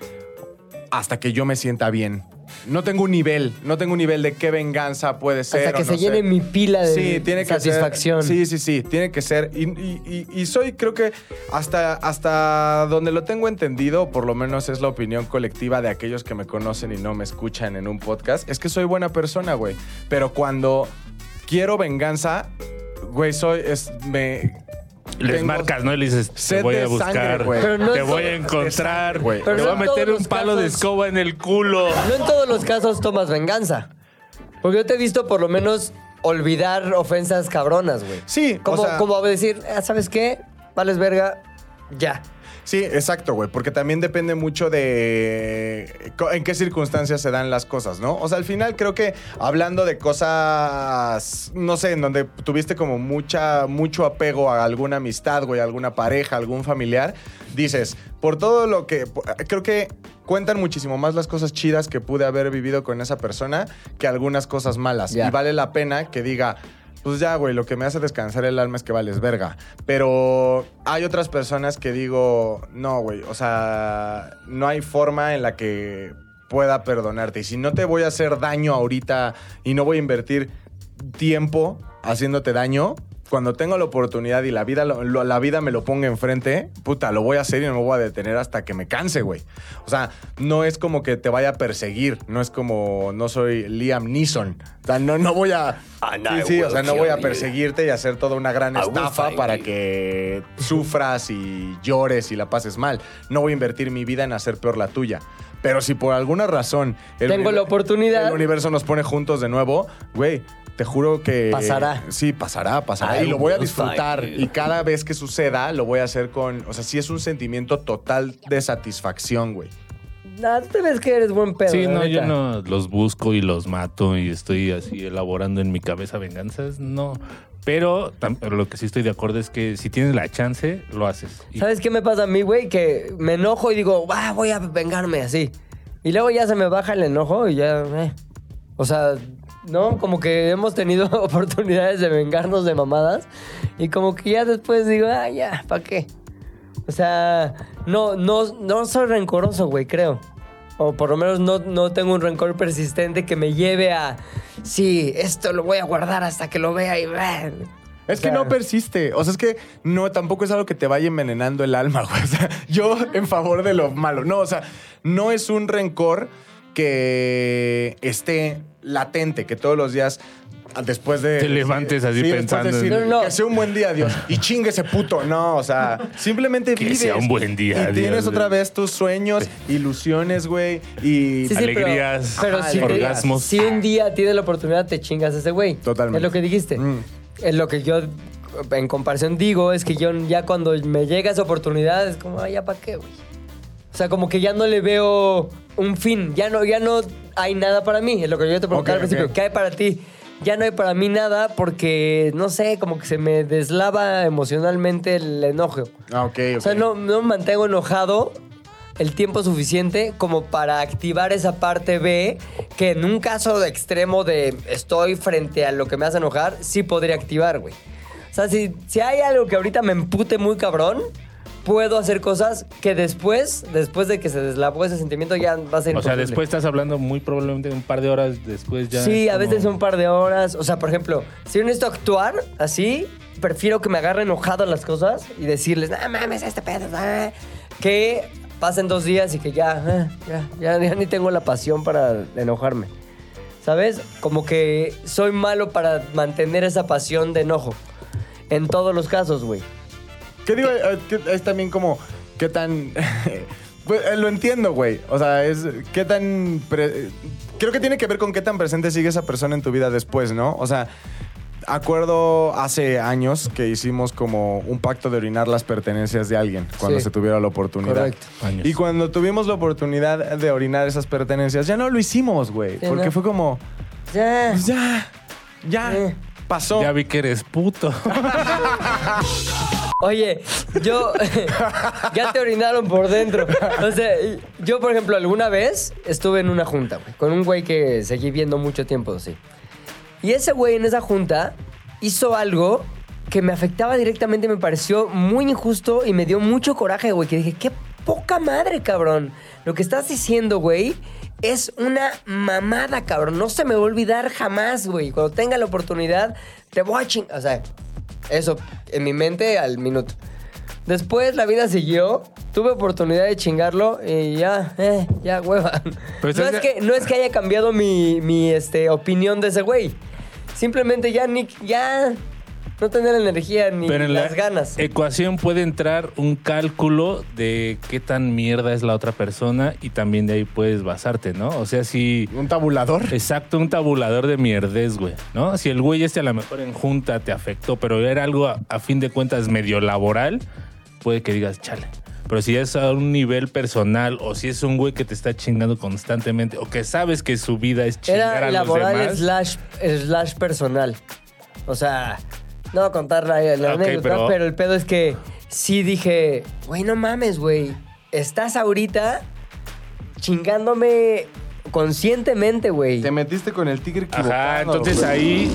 hasta que yo me sienta bien. No tengo un nivel, no tengo un nivel de qué venganza puede ser. Hasta que o se llene sé. mi pila de Sí, tiene que satisfacción. Ser, sí, sí, sí, tiene que ser. Y, y- y- y soy, creo que hasta, hasta donde lo tengo entendido, por lo menos es la opinión colectiva de aquellos que me conocen y no me escuchan en un podcast, es que soy buena persona, güey. Pero cuando quiero venganza, güey, soy, es, me... Les tengo marcas, ¿no? Y le dices, te voy a buscar, sangre, güey. Pero no te voy a encontrar, te no voy a meter los un palo de escoba en el culo. No en todos los casos tomas venganza. Porque yo te he visto por lo menos olvidar ofensas cabronas, güey. Sí, o Como, sea- como decir, "Ah, ¿sabes qué? Vales verga, ya. Sí, exacto, güey, porque también depende mucho de co- en qué circunstancias se dan las cosas, ¿no? O sea, al final creo que hablando de cosas, no sé, en donde tuviste como mucha, mucho apego a alguna amistad, güey, a alguna pareja, algún familiar, dices, por todo lo que, creo que cuentan muchísimo más las cosas chidas que pude haber vivido con esa persona que algunas cosas malas. Y vale la pena que diga, pues ya, güey, lo que me hace descansar el alma es que vales verga. Pero hay otras personas que digo, no, güey, o sea, no hay forma en la que pueda perdonarte. Y si no te voy a hacer daño ahorita y no voy a invertir tiempo haciéndote daño, cuando tengo la oportunidad y la vida, lo- lo- la vida me lo ponga enfrente, puta, lo voy a hacer y no me voy a detener hasta que me canse, güey. O sea, no es como que te vaya a perseguir, no es como, no soy Liam Neeson. O sea, no, no voy a... And Sí, sí, o sea, no voy a perseguirte y hacer toda una gran estafa para you. que sufras y llores y la pases mal. No voy a invertir mi vida en hacer peor la tuya. Pero si por alguna razón... el Tengo la oportunidad. El universo nos pone juntos de nuevo, güey. Te juro que... Pasará. Sí, pasará, pasará. I y lo voy a disfrutar. Y cada vez que suceda, lo voy a hacer con... O sea, sí es un sentimiento total de satisfacción, güey. Nah, tú te ves que eres buen pedo. Sí, no, yo no los busco y los mato y estoy así elaborando en mi cabeza venganzas, no. Pero lo que sí estoy de acuerdo es que si tienes la chance, lo haces. Y- ¿Sabes qué me pasa a mí, güey? Que me enojo y digo, ah, voy a vengarme así. Y luego ya se me baja el enojo y ya. eh. O sea, ¿no? Como que hemos tenido oportunidades de vengarnos de mamadas. Y como que ya después digo, ah, ya, ¿para qué? O sea, no, no, no soy rencoroso, güey, creo. O por lo menos no, no tengo un rencor persistente que me lleve a. Sí, esto lo voy a guardar hasta que lo vea y. Es O que no persiste. O sea, es que no, tampoco es algo que te vaya envenenando el alma, güey. O sea, yo en favor de lo malo. No, o sea, no es un rencor que esté latente, que todos los días después de... Te levantes así pensando decir, en- No, no. Que sea un buen día, Dios. Y chingue ese puto. No, o sea, simplemente Que vives. sea un buen día, Y tienes Dios. otra vez tus sueños, ilusiones, güey. Y... Sí, sí, pero- Alegrías, pero, si, te- orgasmos. si un día tienes la oportunidad, te chingas a ese güey. Totalmente. Es lo que dijiste. Mm. Es lo que yo, en comparación, digo, es que yo ya cuando me llega esa oportunidad, es como, ay, ¿ya para qué, güey? O sea, como que ya no le veo un fin. Ya no, ya no hay nada para mí. Es lo que yo te preguntaba Ok, al principio. ok. ¿Qué hay para ti? Ya no hay para mí nada porque, no sé, como que se me deslava emocionalmente el enojo. Ah, ok, ok. O sea, no, no me mantengo enojado el tiempo suficiente como para activar esa parte B que en un caso de extremo de estoy frente a lo que me hace enojar, sí podría activar, güey. O sea, si, si hay algo que ahorita me empute muy cabrón, puedo hacer cosas que después, después de que se deslavó ese sentimiento, ya va a ser O sea, después estás hablando muy probablemente de un par de horas después ya. Sí, a veces un par de horas. O sea, por ejemplo, si yo necesito actuar así, prefiero que me agarre enojado las cosas y decirles, no mames, este pedo, ah", que pasen dos días y que ya, ah, ya, ya, ya ni tengo la pasión para enojarme. ¿Sabes? Como que soy malo para mantener esa pasión de enojo. En todos los casos, güey. ¿Qué digo? Eh, Es también como, ¿qué tan...? Pues, eh, lo entiendo, güey. O sea, es... ¿Qué tan... pre- Creo que tiene que ver con qué tan presente sigue esa persona en tu vida después, ¿no? O sea, acuerdo hace años que hicimos como un pacto de orinar las pertenencias de alguien cuando Sí. se tuviera la oportunidad. Correcto. Años. Y cuando tuvimos la oportunidad de orinar esas pertenencias, ya no lo hicimos, güey. Sí, porque no. fue como, Ya. pues ya, ya, Eh. pasó. Ya vi que eres puto. Oye, yo. ya te orinaron por dentro. O sea, yo, por ejemplo, alguna vez estuve en una junta, güey, con un güey que seguí viendo mucho tiempo, sí. Y ese güey en esa junta hizo algo que me afectaba directamente, me pareció muy injusto y me dio mucho coraje, güey, que dije, qué poca madre, cabrón. Lo que estás diciendo, güey, es una mamada, cabrón. No se me va a olvidar jamás, güey. Cuando tenga la oportunidad, te voy a chingar. O sea, eso en mi mente al minuto. Después la vida siguió, tuve oportunidad de chingarlo y ya, eh, ya, hueva. Pero no, es que, no es que haya cambiado mi, mi, este, opinión de ese güey. Simplemente ya ni, ya no tener energía ni Pero en las la ganas. ecuación puede entrar un cálculo de qué tan mierda es la otra persona y también de ahí puedes basarte, ¿no? O sea, si... Un tabulador. Exacto, un tabulador de mierdez, güey, ¿no? Si el güey este a lo mejor en junta te afectó, pero era algo a, a fin de cuentas medio laboral, puede que digas, chale. Pero si es a un nivel personal o si es un güey que te está chingando constantemente o que sabes que su vida es chingar Era a los laboral demás. slash, slash personal. O sea, no voy a contar la, la Ok, anécdota, pero- pero... el pedo es que sí dije, güey, no mames, güey. Estás ahorita chingándome conscientemente, güey. Te metiste con el tigre equivocado. Ajá, entonces ahí.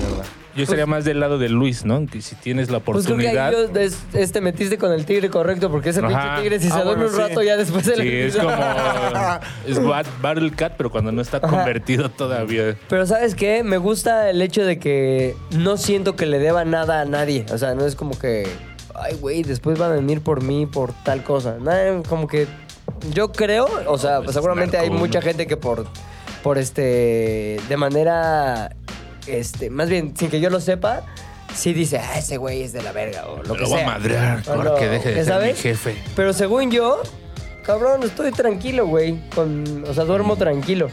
Yo estaría más del lado de Luis, ¿no? Que si tienes la Pues creo que oportunidad. ahí yo des- este, metiste con el tigre correcto, porque ese Ajá. pinche tigre si Ah, se duerme bueno, un sí. rato ya después se Sí, le es como. es Bat- Battle Cat, pero cuando no está convertido todavía. Pero ¿sabes qué? Me gusta el hecho de que no siento que le deba nada a nadie. O sea, no es como que, ay, güey, después van a venir por mí por tal cosa. Nada, como que yo creo, o sea, pues, seguramente hay narco, mucha ¿no? gente que por, por este, de manera, este, más bien, sin que yo lo sepa, sí dice, ah, ese güey es de la verga o lo Me que lo voy sea. a madrear, O que deje de ¿ya ser mi sabes? jefe. Pero según yo, cabrón, estoy tranquilo, güey. Con, o sea, duermo tranquilo.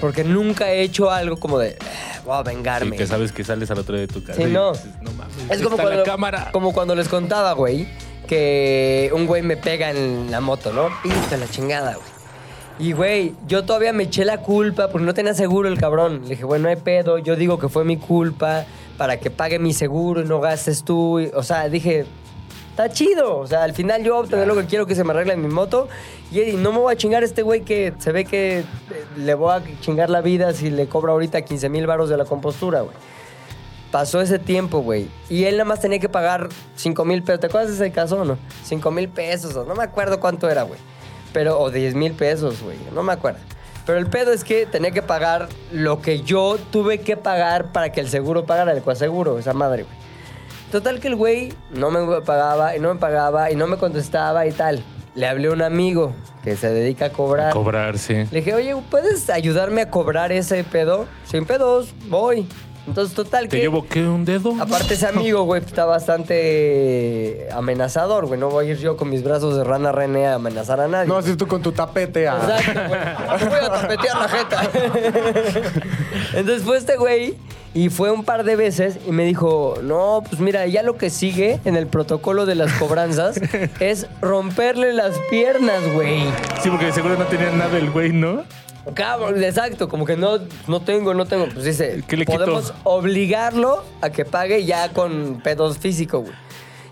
Porque nunca he hecho algo como de, "Ah, voy a vengarme. que sabes que sales al otro día de tu casa. Sí, y no. dices, no mames, Es como está cuando, la cámara. como cuando les contaba, güey, que un güey me pega en la moto, ¿no? Pita la chingada, güey. Y, güey, yo todavía me eché la culpa porque no tenía seguro el cabrón. Le dije, bueno, no hay pedo, yo digo que fue mi culpa para que pague mi seguro y no gastes tú. O sea, dije, está chido. O sea, al final yo obtener lo que quiero que se me arregle en mi moto. Y, y no me voy a chingar a este güey que se ve que eh, le voy a chingar la vida si le cobro ahorita 15 mil baros de la compostura, güey. Pasó ese tiempo, güey. Y él nada más tenía que pagar 5 mil pesos. ¿Te acuerdas de ese caso o no? 5 mil pesos. No me acuerdo cuánto era, güey. Pero, o 10 mil pesos, güey. No me acuerdo. Pero el pedo es que tenía que pagar lo que yo tuve que pagar para que el seguro pagara, el coaseguro, esa madre, güey. Total que el güey no me pagaba y no me pagaba y no me contestaba y tal. Le hablé a un amigo que se dedica a cobrar. Cobrar, sí. Le dije, oye, ¿puedes ayudarme a cobrar ese pedo? Sin pedos, voy. Entonces, total ¿Te que... llevo qué? ¿Un dedo? Aparte ese amigo, güey, está bastante amenazador, güey. No voy a ir yo con mis brazos de rana René a amenazar a nadie. No, si tú con tu tapete a... Exacto, güey. Te voy a tapetear la jeta. Entonces fue este güey y fue un par de veces y me dijo, no, pues mira, ya lo que sigue en el protocolo de las cobranzas es romperle las piernas, güey. Sí, porque de seguro no tenía nada el güey, ¿no? Cabrón, exacto, como que no, no tengo, no tengo. Pues dice, ¿Qué le quito? podemos obligarlo a que pague ya con pedos físicos, güey.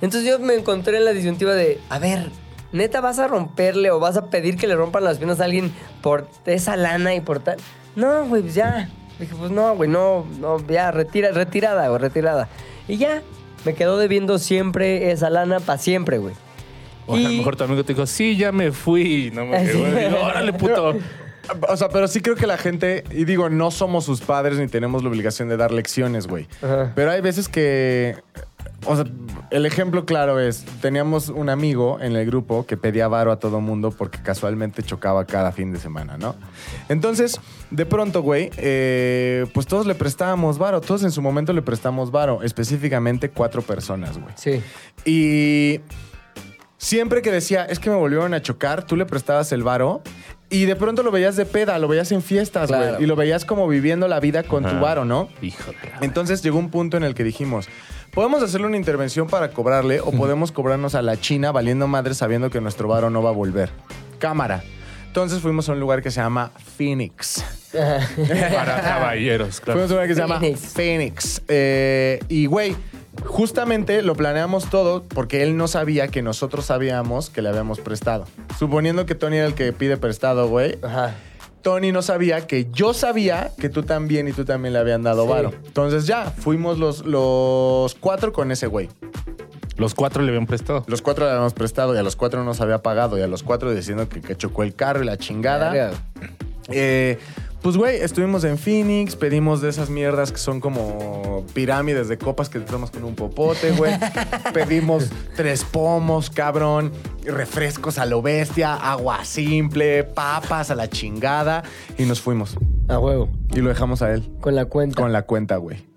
Entonces yo me encontré en la disyuntiva de, a ver, ¿neta vas a romperle o vas a pedir que le rompan las piernas a alguien por esa lana y por tal? No, güey, pues ya. Dije, pues no, güey, no, no, ya, retira, retirada, güey, retirada. Y ya, me quedó debiendo siempre esa lana para siempre, güey. O a lo mejor tu amigo te dijo, sí, ya me fui. No me. Digo, órale, puto. O sea, pero sí creo que la gente, y digo, no somos sus padres ni tenemos la obligación de dar lecciones, güey. Ajá. Pero hay veces que, o sea, el ejemplo claro es, teníamos un amigo en el grupo que pedía varo a todo mundo porque casualmente chocaba cada fin de semana, ¿no? Entonces, de pronto, güey, eh, pues todos le prestábamos varo, todos en su momento le prestamos varo, específicamente cuatro personas, güey. Sí. Y siempre que decía, es que me volvieron a chocar, tú le prestabas el varo y de pronto lo veías de peda, lo veías en fiestas, güey. Claro. Y lo veías como viviendo la vida con tu varo, ¿no? Híjole. Entonces llegó un punto en el que dijimos, podemos hacerle una intervención para cobrarle o podemos cobrarnos a la China valiendo madre sabiendo que nuestro varo no va a volver. Cámara. Entonces fuimos a un lugar que se llama Phoenix. Para caballeros, claro. Fuimos a un lugar que se llama Phoenix. Phoenix. Eh, y, güey, justamente lo planeamos todo porque él no sabía que nosotros sabíamos que le habíamos prestado. Suponiendo que Tony era el que pide prestado, güey. Ajá. Tony no sabía que yo sabía que tú también y tú también le habían dado Sí. varo. Entonces ya, fuimos los, los cuatro con ese güey. Los cuatro le habían prestado. Los cuatro le habíamos prestado y a los cuatro nos había pagado y a los cuatro diciendo que, que chocó el carro y la chingada. Eh, pues, güey, estuvimos en Phoenix, pedimos de esas mierdas que son como pirámides de copas que te tomas con un popote, güey. pedimos tres pomos, cabrón, refrescos a lo bestia, agua simple, papas a la chingada y nos fuimos. A huevo. Y lo dejamos a él Con la cuenta. con la cuenta, güey.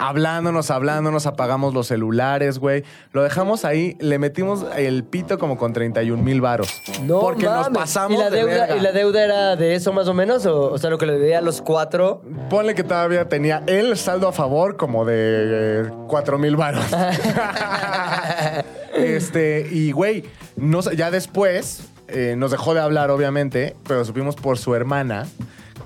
Hablándonos, hablándonos, apagamos los celulares, güey. Lo dejamos ahí, le metimos el pito como con 31 mil varos. No Porque nos pasamos ¿Y la, de deuda, verga. ¿Y la deuda era de eso más o menos? O, o sea, lo que le debía a los cuatro. Ponle que todavía tenía el saldo a favor como de 4 mil varos. Este, y güey, no ya después eh, nos dejó de hablar, obviamente, pero supimos por su hermana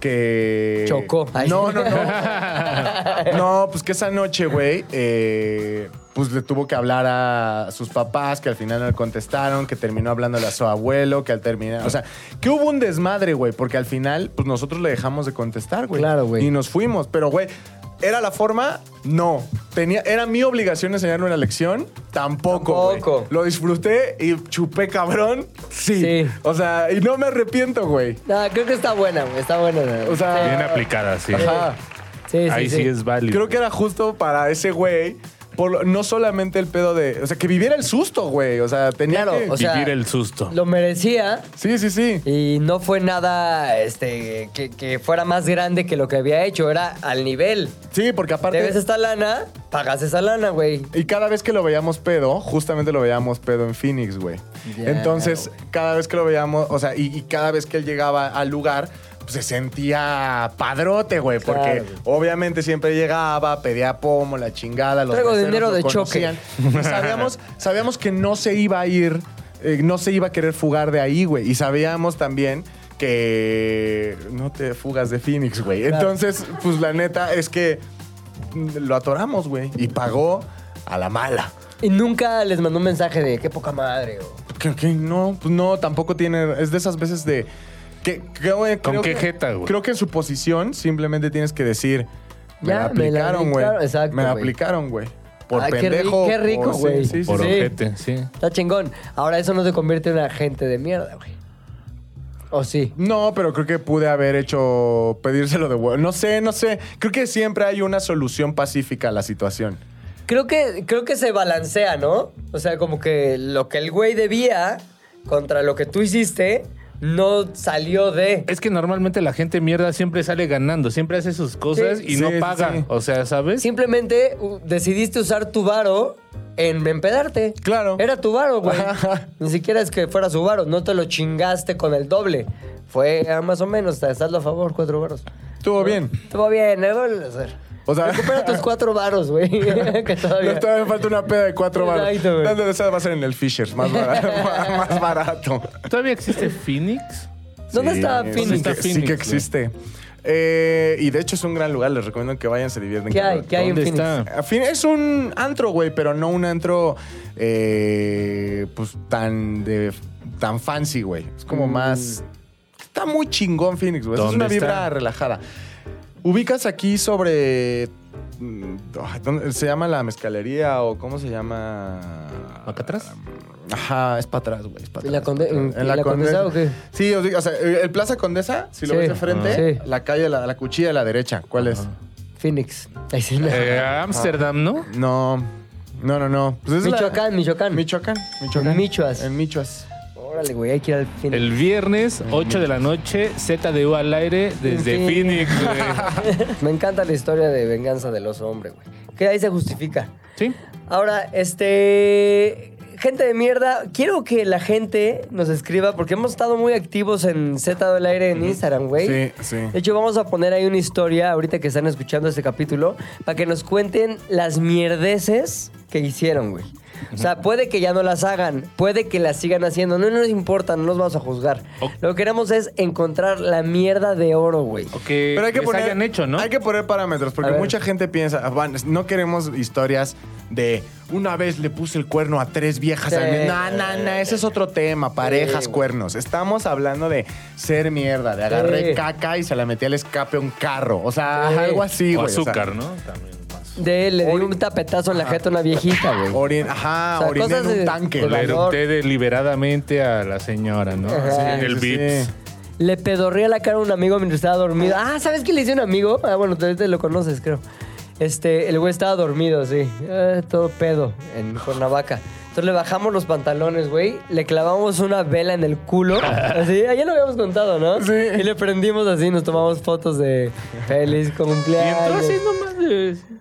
que. Chocó. Ay. No, no, no. no, pues que esa noche, güey, eh, pues le tuvo que hablar a sus papás, que al final no le contestaron, que terminó hablándole a su abuelo, que al terminar. O sea, que hubo un desmadre, güey, porque al final, pues nosotros le dejamos de contestar, güey. Claro, güey. Y nos fuimos. Pero, güey, ¿era la forma? No. Tenía, ¿Era mi obligación enseñarle una lección? Tampoco. güey. Tampoco. Lo disfruté y chupé cabrón. Sí. Sí. O sea, y no me arrepiento, güey. No, creo que está buena, güey. Está buena. güey. O sea, Bien aplicada, sí. Ajá. sí, sí, Ahí sí, es válido. Creo que era justo para ese güey. Por no solamente el pedo de. O sea, que viviera el susto, güey. O sea, tenía Claro, que. o sea, Vivir el susto. Lo merecía sí, sí, sí. y no fue nada este, que, que fuera más grande que lo que había hecho. Era al nivel. Sí, porque aparte. Debes esta lana, pagas esa lana, güey. Y cada vez que lo veíamos pedo, justamente lo veíamos pedo en Phoenix, güey. Ya, Entonces, cada vez que lo veíamos, o sea, y, y cada vez que él llegaba al lugar, se sentía padrote, güey. Porque Claro, güey. obviamente siempre llegaba, pedía pomo, la chingada, los Traigo dinero de choque. Y sabíamos, sabíamos que no se iba a ir, eh, no se iba a querer fugar de ahí, güey. Y sabíamos también que no te fugas de Phoenix, güey. Entonces, pues la neta es que lo atoramos, güey. Y pagó a la mala. Y nunca les mandó un mensaje de qué poca madre. O... Creo que no, pues no, tampoco tiene. Es de esas veces de. Que, que, güey, ¿Con creo qué que- jeta, güey? Creo que en su posición simplemente tienes que decir. Me Ya, la me la aplicaron, güey. aplicaron, exacto, Me la güey. aplicaron, güey. Por Ay, qué ri- pendejo. qué rico, o- sí, güey. Sí, sí, Por sí. ojete, sí. Está chingón. Ahora eso no te convierte en un agente de mierda, güey. ¿O sí? No, pero creo que pude haber hecho pedírselo de vuelta. No sé, no sé. Creo que siempre hay una solución pacífica a la situación. Creo que, creo que se balancea, ¿no? O sea, como que lo que el güey debía contra lo que tú hiciste no salió de. Es que normalmente la gente mierda siempre sale ganando, siempre hace sus cosas Sí. y no paga. sí. O sea, ¿sabes? Simplemente decidiste usar tu varo en empedarte. Claro. Era tu varo, güey. Ni siquiera es que fuera su varo. No te lo chingaste con el doble. Fue más o menos, estás a favor, cuatro varos. Estuvo bien. Estuvo bien, ¿eh? O sea, Recupera tus cuatro varos, güey. que todavía. No, todavía me falta una peda de cuatro baros. Exacto, güey. ¿Dónde esa va a ser en el Fishers? Más barato. más barato. ¿Todavía existe Phoenix? ¿Dónde Sí, está sí Phoenix? que- Está Sí, que existe. Eh, y de hecho es un gran lugar. Les recomiendo que vayan, se divierten. ¿Qué hay? ¿Qué hay en ¿Dónde Phoenix? está? Es un antro, güey, pero no un antro eh, pues tan de tan fancy, güey. Es como Mm. más. Está muy chingón Phoenix, güey. Es ¿Dónde una vibra está? relajada. Ubicas aquí sobre. mm, ¿dónde- ¿Se llama la mezcalería o cómo se llama? ¿Acá atrás? Ajá, es para atrás, güey. es pa' ¿En la atrás, Conde- pa' atrás. en la Condesa o qué? Sí, os digo, o sea, el Plaza Condesa, si lo Sí. ves de frente, Sí. la calle, la, la cuchilla de la derecha. ¿Cuál es? Phoenix. Ahí sí, no. Eh, Ámsterdam, ¿no? No, no, no, no. Pues es la- Michoacán, Michoacán. Michoacán, Michoacán. En Michoas. En Michoas. Órale, güey, hay que ir al Phoenix. El viernes, 8 de la noche, ZDU al aire desde Sí. Phoenix, güey. Me encanta la historia de venganza del oso hombre, güey. Que ahí se justifica. ¿Sí? Ahora, este. Gente de mierda, quiero que la gente nos escriba porque hemos estado muy activos en Z del aire en Instagram, güey. Sí, sí. De hecho, vamos a poner ahí una historia ahorita que están escuchando este capítulo para que nos cuenten las mierdeces que hicieron, güey. O sea, puede que ya no las hagan, puede que las sigan haciendo, no, no nos importa, no nos vamos a juzgar. Ok. Lo que queremos es encontrar la mierda de oro, güey. O que Pero hay que les poner, hayan hecho, ¿no? Hay que poner parámetros, porque A ver. mucha gente piensa, ah, van, no queremos historias de una vez le puse el cuerno a tres viejas Sí. al mes. No, no, no, ese es otro tema, parejas, güey. cuernos. Estamos hablando de ser mierda, de agarré Sí. caca y se la metí al escape a un carro. O sea, Sí. algo así, o güey. o sea, azúcar, ¿no? También. De él le di un tapetazo en la jeta a una viejita, güey. Orien, ajá, O sea, oriné en un tanque. de Le valor. erupté deliberadamente a la señora, ¿no? Ajá. Así, el Sí, sí, Vips. sí. Le pedorré a la cara a un amigo mientras estaba dormido. Ah, ¿sabes qué le hice a un amigo? Ah, bueno, tú te lo conoces, creo. Este, el güey estaba dormido, sí. Eh, todo pedo en Cuernavaca. Entonces le bajamos los pantalones, güey. Le clavamos una vela en el culo. Así, ya lo habíamos contado, ¿no? Sí. Y le prendimos así, nos tomamos fotos de feliz Y cumpleaños. entró así nomás de...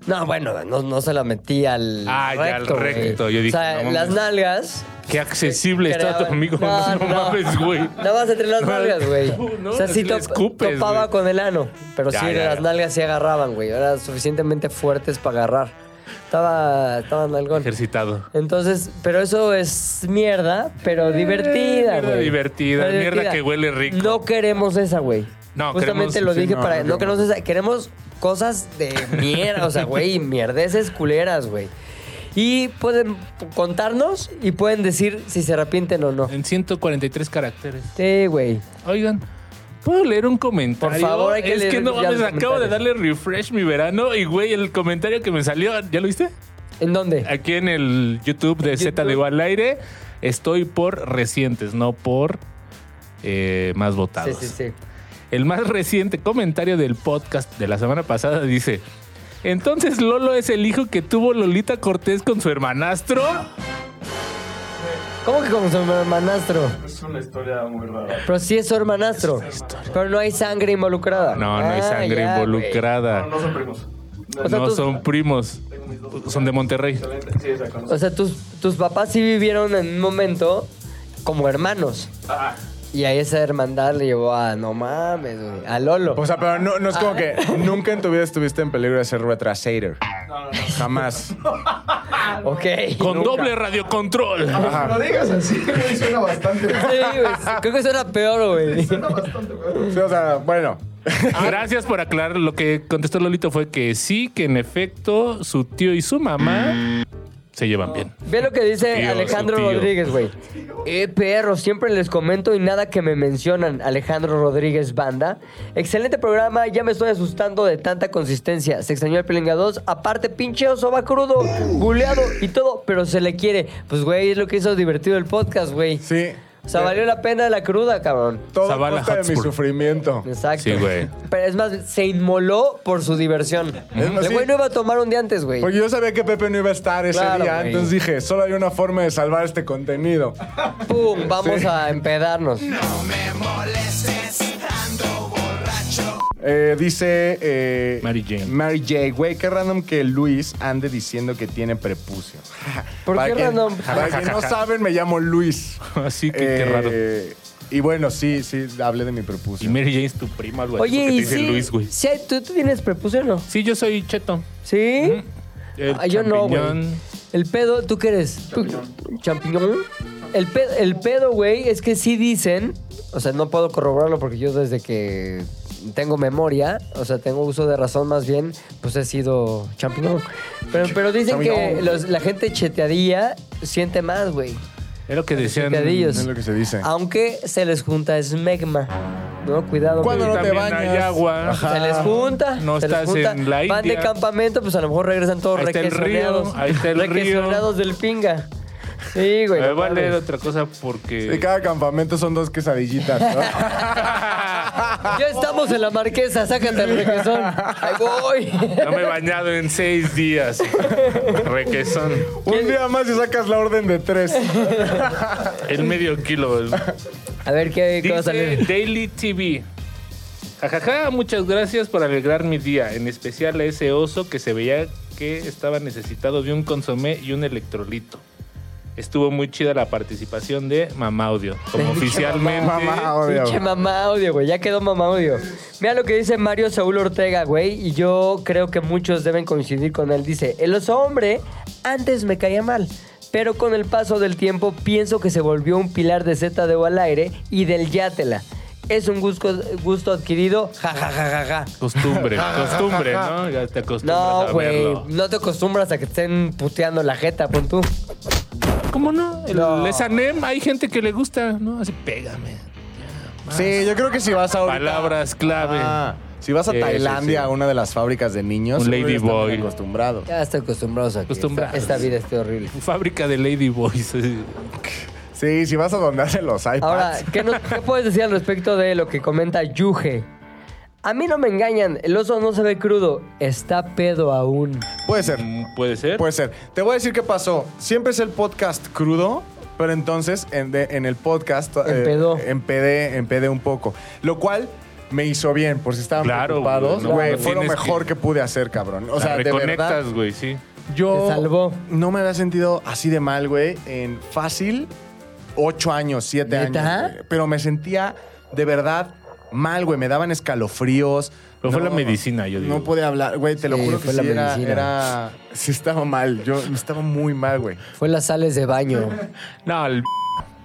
No, bueno, no, no se la metí al Ah, ya, al recto, güey. recto. Yo dije, o sea, no las nalgas Qué accesible está tu amigo. No, mames, güey. Nada más entre las No, nalgas, güey. no, o sea, sí top- escupes, topaba güey. con el ano. Pero Ya, sí, ya, las ya. nalgas sí agarraban, güey. Eran suficientemente fuertes para agarrar. Estaba, estaba nalgón. Ejercitado. Entonces, pero eso es mierda, pero divertida, Eh, mierda güey. divertida, Pero mierda que huele rico. No queremos esa, güey. No, Justamente queremos- lo sí, dije no, para. no No queremos esa. Queremos cosas de mierda, o sea, güey, mierdeces culeras, güey. Y pueden contarnos y pueden decir si se arrepienten o no. En 143 caracteres. Sí, güey. Oigan, ¿puedo leer un comentario? Por favor, hay que Es leer que no mames, acabo de darle refresh mi verano y, güey, el comentario que me salió, ¿ya lo viste? ¿En dónde? Aquí en el YouTube de Z de al aire, estoy por recientes, no por eh, más Sí, votados. sí, sí. El más reciente comentario del podcast de la semana pasada dice: Entonces Lolo es el hijo que tuvo Lolita Cortés con su hermanastro. ¿Cómo que con su hermanastro? Es una historia muy rara. Pero sí es su hermanastro. Pero no hay sangre involucrada. No, no hay Ah, sangre ya, involucrada. No son primos. O sea, no tus- son primos, son de Monterrey. Sí. O sea, tus, tus papás sí vivieron en un momento como hermanos. Ah. Y a esa hermandad le llevó a, no mames, güey, a Lolo. O sea, pero no, no es como que nunca en tu vida estuviste en peligro de ser retrasator. Jamás. ok. Con Nunca. doble radiocontrol. Ajá. digas así, güey, suena bastante. Sí, güey. Creo que suena peor, güey. Sí, o sea, bueno. Gracias por aclarar. Lo que contestó Lolito fue que sí, que en efecto su tío y su mamá se llevan bien. Ve lo que dice Tío, Alejandro. Rodríguez, güey. Eh, perro, siempre les comento y nada que me mencionan. Alejandro Rodríguez Banda. Excelente programa, ya me estoy asustando de tanta consistencia. Se extrañó el Pelinga 2. Aparte, pinche oso va crudo, buleado y todo, pero se le quiere. Pues, güey, es lo que hizo divertido el podcast, güey. Sí. O sea, valió la pena la cruda, cabrón. Todo a Zavala costa de mi Hotspur. sufrimiento. Exacto. Sí, güey. Pero es más, se inmoló por su diversión. más, El sí. güey no iba a tomar un día antes, güey. Porque yo sabía que Pepe no iba a estar ese Claro, día, güey. entonces dije, solo hay una forma de salvar este contenido. ¡Pum! Vamos a empedarnos. Eh, dice eh, Mary Jane. Mary J. Güey, qué random que Luis ande diciendo que tiene prepucio. ¿Por Para qué quien- random? Para quien no saben, me llamo Luis. Así que qué Eh, raro. Y bueno, sí, sí, hablé de mi Y prepucio. Mary Jane es tu prima, algo así, Oye, porque te y dice sí, Luis, güey. sí, ¿tú, tú tienes prepucio o no? Sí, yo soy cheto. ¿Sí? El Ah, yo no, güey. champiñón. El pedo, ¿tú qué eres? Champiñón. El pedo, el pedo, güey, es que sí dicen, o sea, no puedo corroborarlo porque yo desde que tengo memoria, o sea, tengo uso de razón más bien, pues he sido champiñón. Pero, pero dicen que los- la gente cheteadilla siente más, güey. Es lo que decían. Cheteadillos. Es lo que se dice. Aunque se les junta esmegma. No, cuidado. ¿Cuándo güey. no te También hay bañas? agua. Ajá. Se les junta. No se les estás junta. en la Van de campamento, pues a lo mejor regresan todos Ahí está el río, requesoneados. ahí está el río. Requesoneados del pinga. Sí, güey. Me voy a leer otra cosa De porque. cada campamento son dos quesadillitas, ¿no? Ya estamos en la marquesa, sácate el requesón. Ahí voy. No me he bañado en seis días. Requesón. Un día más y sacas la orden de tres. El medio kilo. A ver qué, qué va a Dice salir. Daily TV. Jajaja, muchas gracias por alegrar mi día. En especial a ese oso que se veía que estaba necesitado de un consomé y un electrolito. Estuvo muy chida la participación de Mamá Audio. Como Pinche oficialmente. Mamá, obvio. Pinche mamá audio, güey. Ya quedó mamá audio. Mira lo que dice Mario Saúl Ortega, güey. Y yo creo que muchos deben coincidir con él. Dice, el oso hombre antes me caía mal. Pero con el paso del tiempo pienso que se volvió un pilar de Z de O al aire y del Yátela. Es un gusto, gusto adquirido. Ja, ja, ja, ja, ja. Costumbre, costumbre, ¿no? Ya te acostumbras No, a güey. verlo. No te acostumbras a que te estén puteando la jeta, pon tú. ¿Cómo no? El No. Hay gente que le gusta, ¿no? Así, pégame. Sí, yo creo que si vas a ahorita- Palabras clave. Ah, si vas a Sí, sí, Tailandia, sí. a una de las fábricas de niños, Un seguro ya lady están boy. bien acostumbrados. Ya estoy acostumbrado a que esta, Acostumbrados. esta vida esté horrible. Fábrica de Ladyboys. Sí, si vas a donde hacen los iPads. Ahora, ¿qué, nos- qué puedes decir al respecto de lo que comenta Yuge? A mí no me engañan, el oso no se ve crudo, está pedo aún. Puede ser, ¿Puede ser? puede ser. Te voy a decir qué pasó. Siempre es el podcast crudo, pero entonces en, de- en el podcast eh, Empedó. empedé, empedé un poco. Lo cual me hizo bien, por si estaban Claro, preocupados. güey, no, Güey, no fue lo tienes mejor que- que... pude hacer, cabrón. O O sea, de verdad. reconectas, güey, sí. Yo Te salvó. no me había sentido así de mal, güey, en fácil ocho años, siete ¿Neta? años. güey. Pero me sentía de verdad Mal, güey. Me daban escalofríos. Pero fue la medicina, yo digo. No podía hablar. Güey, te lo juro que fue la sí era, medicina. era... Sí estaba mal. Yo estaba muy mal, güey. Fue las sales de baño. No, el...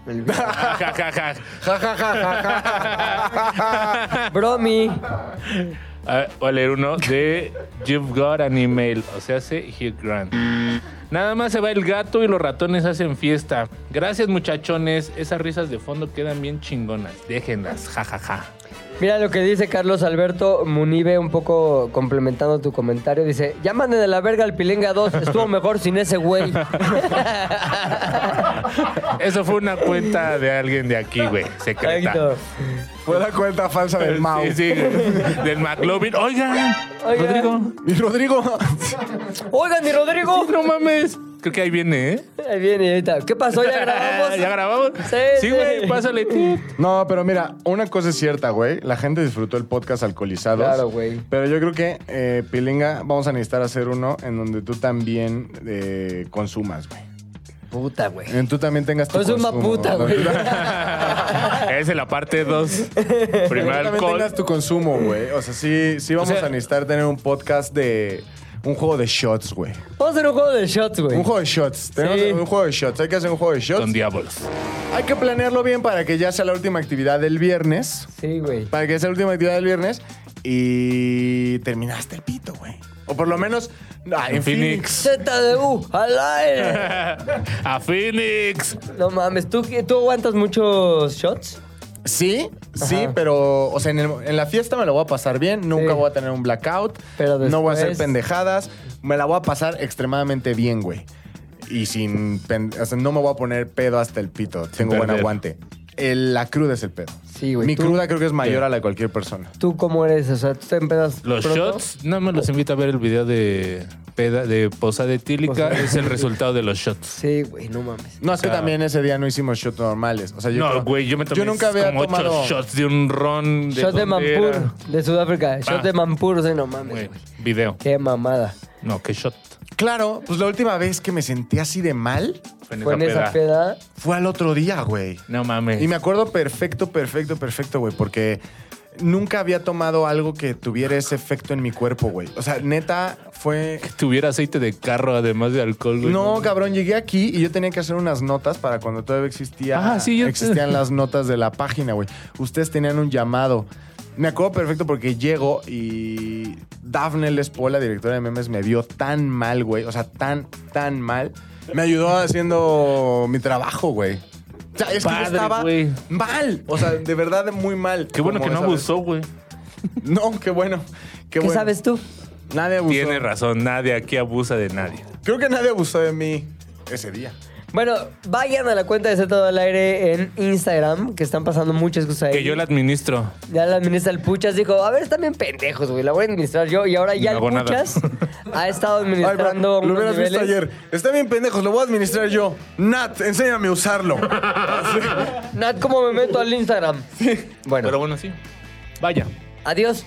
Ja, ja, ja, ja. Ja, ja, ja, ja, ja. Bromi. A ver, voy a leer uno de You've Got an Email, o sea, hace Hugh Grant. Nada más se va el gato y los ratones hacen fiesta. Gracias, muchachones. Esas risas de fondo quedan bien chingonas. Déjenlas, jajaja. Mira lo que dice Carlos Alberto Munive, un poco complementando tu comentario. Dice, ya manden de la verga al Pilenga 2. Estuvo mejor sin ese güey. Eso fue una cuenta de alguien de aquí, güey, secreta. Exacto. Fue la cuenta falsa del Mau. Sí, sí, del McLovin. Oigan, Oigan. Rodrigo. Y Rodrigo. Oigan, mi Rodrigo. No mames. Creo que ahí viene, ¿eh? Ahí viene, ahorita. ¿Qué pasó? ¿Ya grabamos? ¿Ya grabamos? Sí, Sí, sí. güey, pásale. No, pero mira, una cosa es cierta, güey. La gente disfrutó el podcast alcoholizados. Claro, güey. Pero yo creo que, eh, Pilinga, vamos a necesitar hacer uno en donde tú también eh, consumas, güey. Puta, güey. En tú también tengas tu Consuma consumo. puta, güey. Esa es la parte 2. Que tú Primer también alcohol. tengas tu consumo, güey. O sea, sí, sí vamos sea- a necesitar tener un podcast de... Un juego de shots, güey. Vamos a hacer un juego de shots, güey. Un juego de shots. Tenemos Sí. un juego de shots. Hay que hacer un juego de shots. Con diablos. Hay que planearlo bien para que ya sea la última actividad del viernes. Sí, güey. Para que sea la última actividad del viernes. Y terminaste el pito, güey. O por lo menos... ah, en En Phoenix. Phoenix. ZDU, al aire. A Phoenix. No mames, ¿tú, qué- ¿tú aguantas muchos shots? Sí, sí, Ajá. pero, o sea, en, el- en la fiesta me lo voy a pasar bien, nunca Sí. voy a tener un blackout, Pero no voy a hacer después- pendejadas, me la voy a pasar extremadamente bien, güey. Y sin, pen- o sea, no me voy a poner pedo hasta el pito, tengo buen perder. aguante. El- la cruda es el pedo. Sí, güey. Mi ¿Tú? cruda creo que es mayor a la de cualquier persona. ¿Tú cómo eres? O sea, ¿tú te empedas Los pronto? shots, nada más los invito a ver el video de peda, de posada etílica. Posada. Es el resultado de los shots. Sí, güey, no mames. No, es que sea- también ese día no hicimos shots normales. O sea, yo no, creo- güey, yo me tomé Yo nunca había como tomado... ocho shots de un ron. Shot de dónde era? Mampur, de Sudáfrica. Shot Ah. de Mampur, o sea, no mames, Güey, güey. video. Qué mamada. No, qué shot. Claro, pues la última vez que me sentí así de mal Fue en Fue en esa esa peda. peda. fue al otro día, güey. No mames. Y me acuerdo perfecto, perfecto, perfecto, güey, porque nunca había tomado algo que tuviera ese efecto en mi cuerpo, güey. O sea, neta, fue... tuviera aceite de carro además de alcohol, güey. No, cabrón, llegué aquí y yo tenía que hacer unas notas para cuando todavía existía, Ah, sí, yo- existían las notas de la página, güey. Ustedes tenían un llamado. Me acuerdo perfecto porque llego y Daphne Lespo, la directora de memes, me vio tan mal, güey. O sea, tan, tan mal. Me ayudó haciendo mi trabajo, güey. O sea, es que yo Padre, estaba güey. mal. O sea, de verdad muy mal. Qué bueno que no abusó, güey. No, qué bueno. Qué, ¿Qué, bueno. sabes tú? Nadie abusó. Tiene razón, nadie aquí abusa de nadie. Creo que nadie abusó de mí ese día. Bueno, vayan a la cuenta de Z todo al aire en Instagram, que están pasando muchas cosas ahí. Que yo la administro. Ya la administra el Puchas dijo, a ver, están bien pendejos, güey, la voy a administrar yo. Y ahora ya No el nada. Puchas ha estado Ay, bro, administrando lo hubieras visto ayer. Está bien pendejos, lo voy a administrar yo. Nat, enséñame a usarlo. Nat, ¿cómo me meto al Instagram? Bueno, Pero bueno, sí. Vaya. adiós.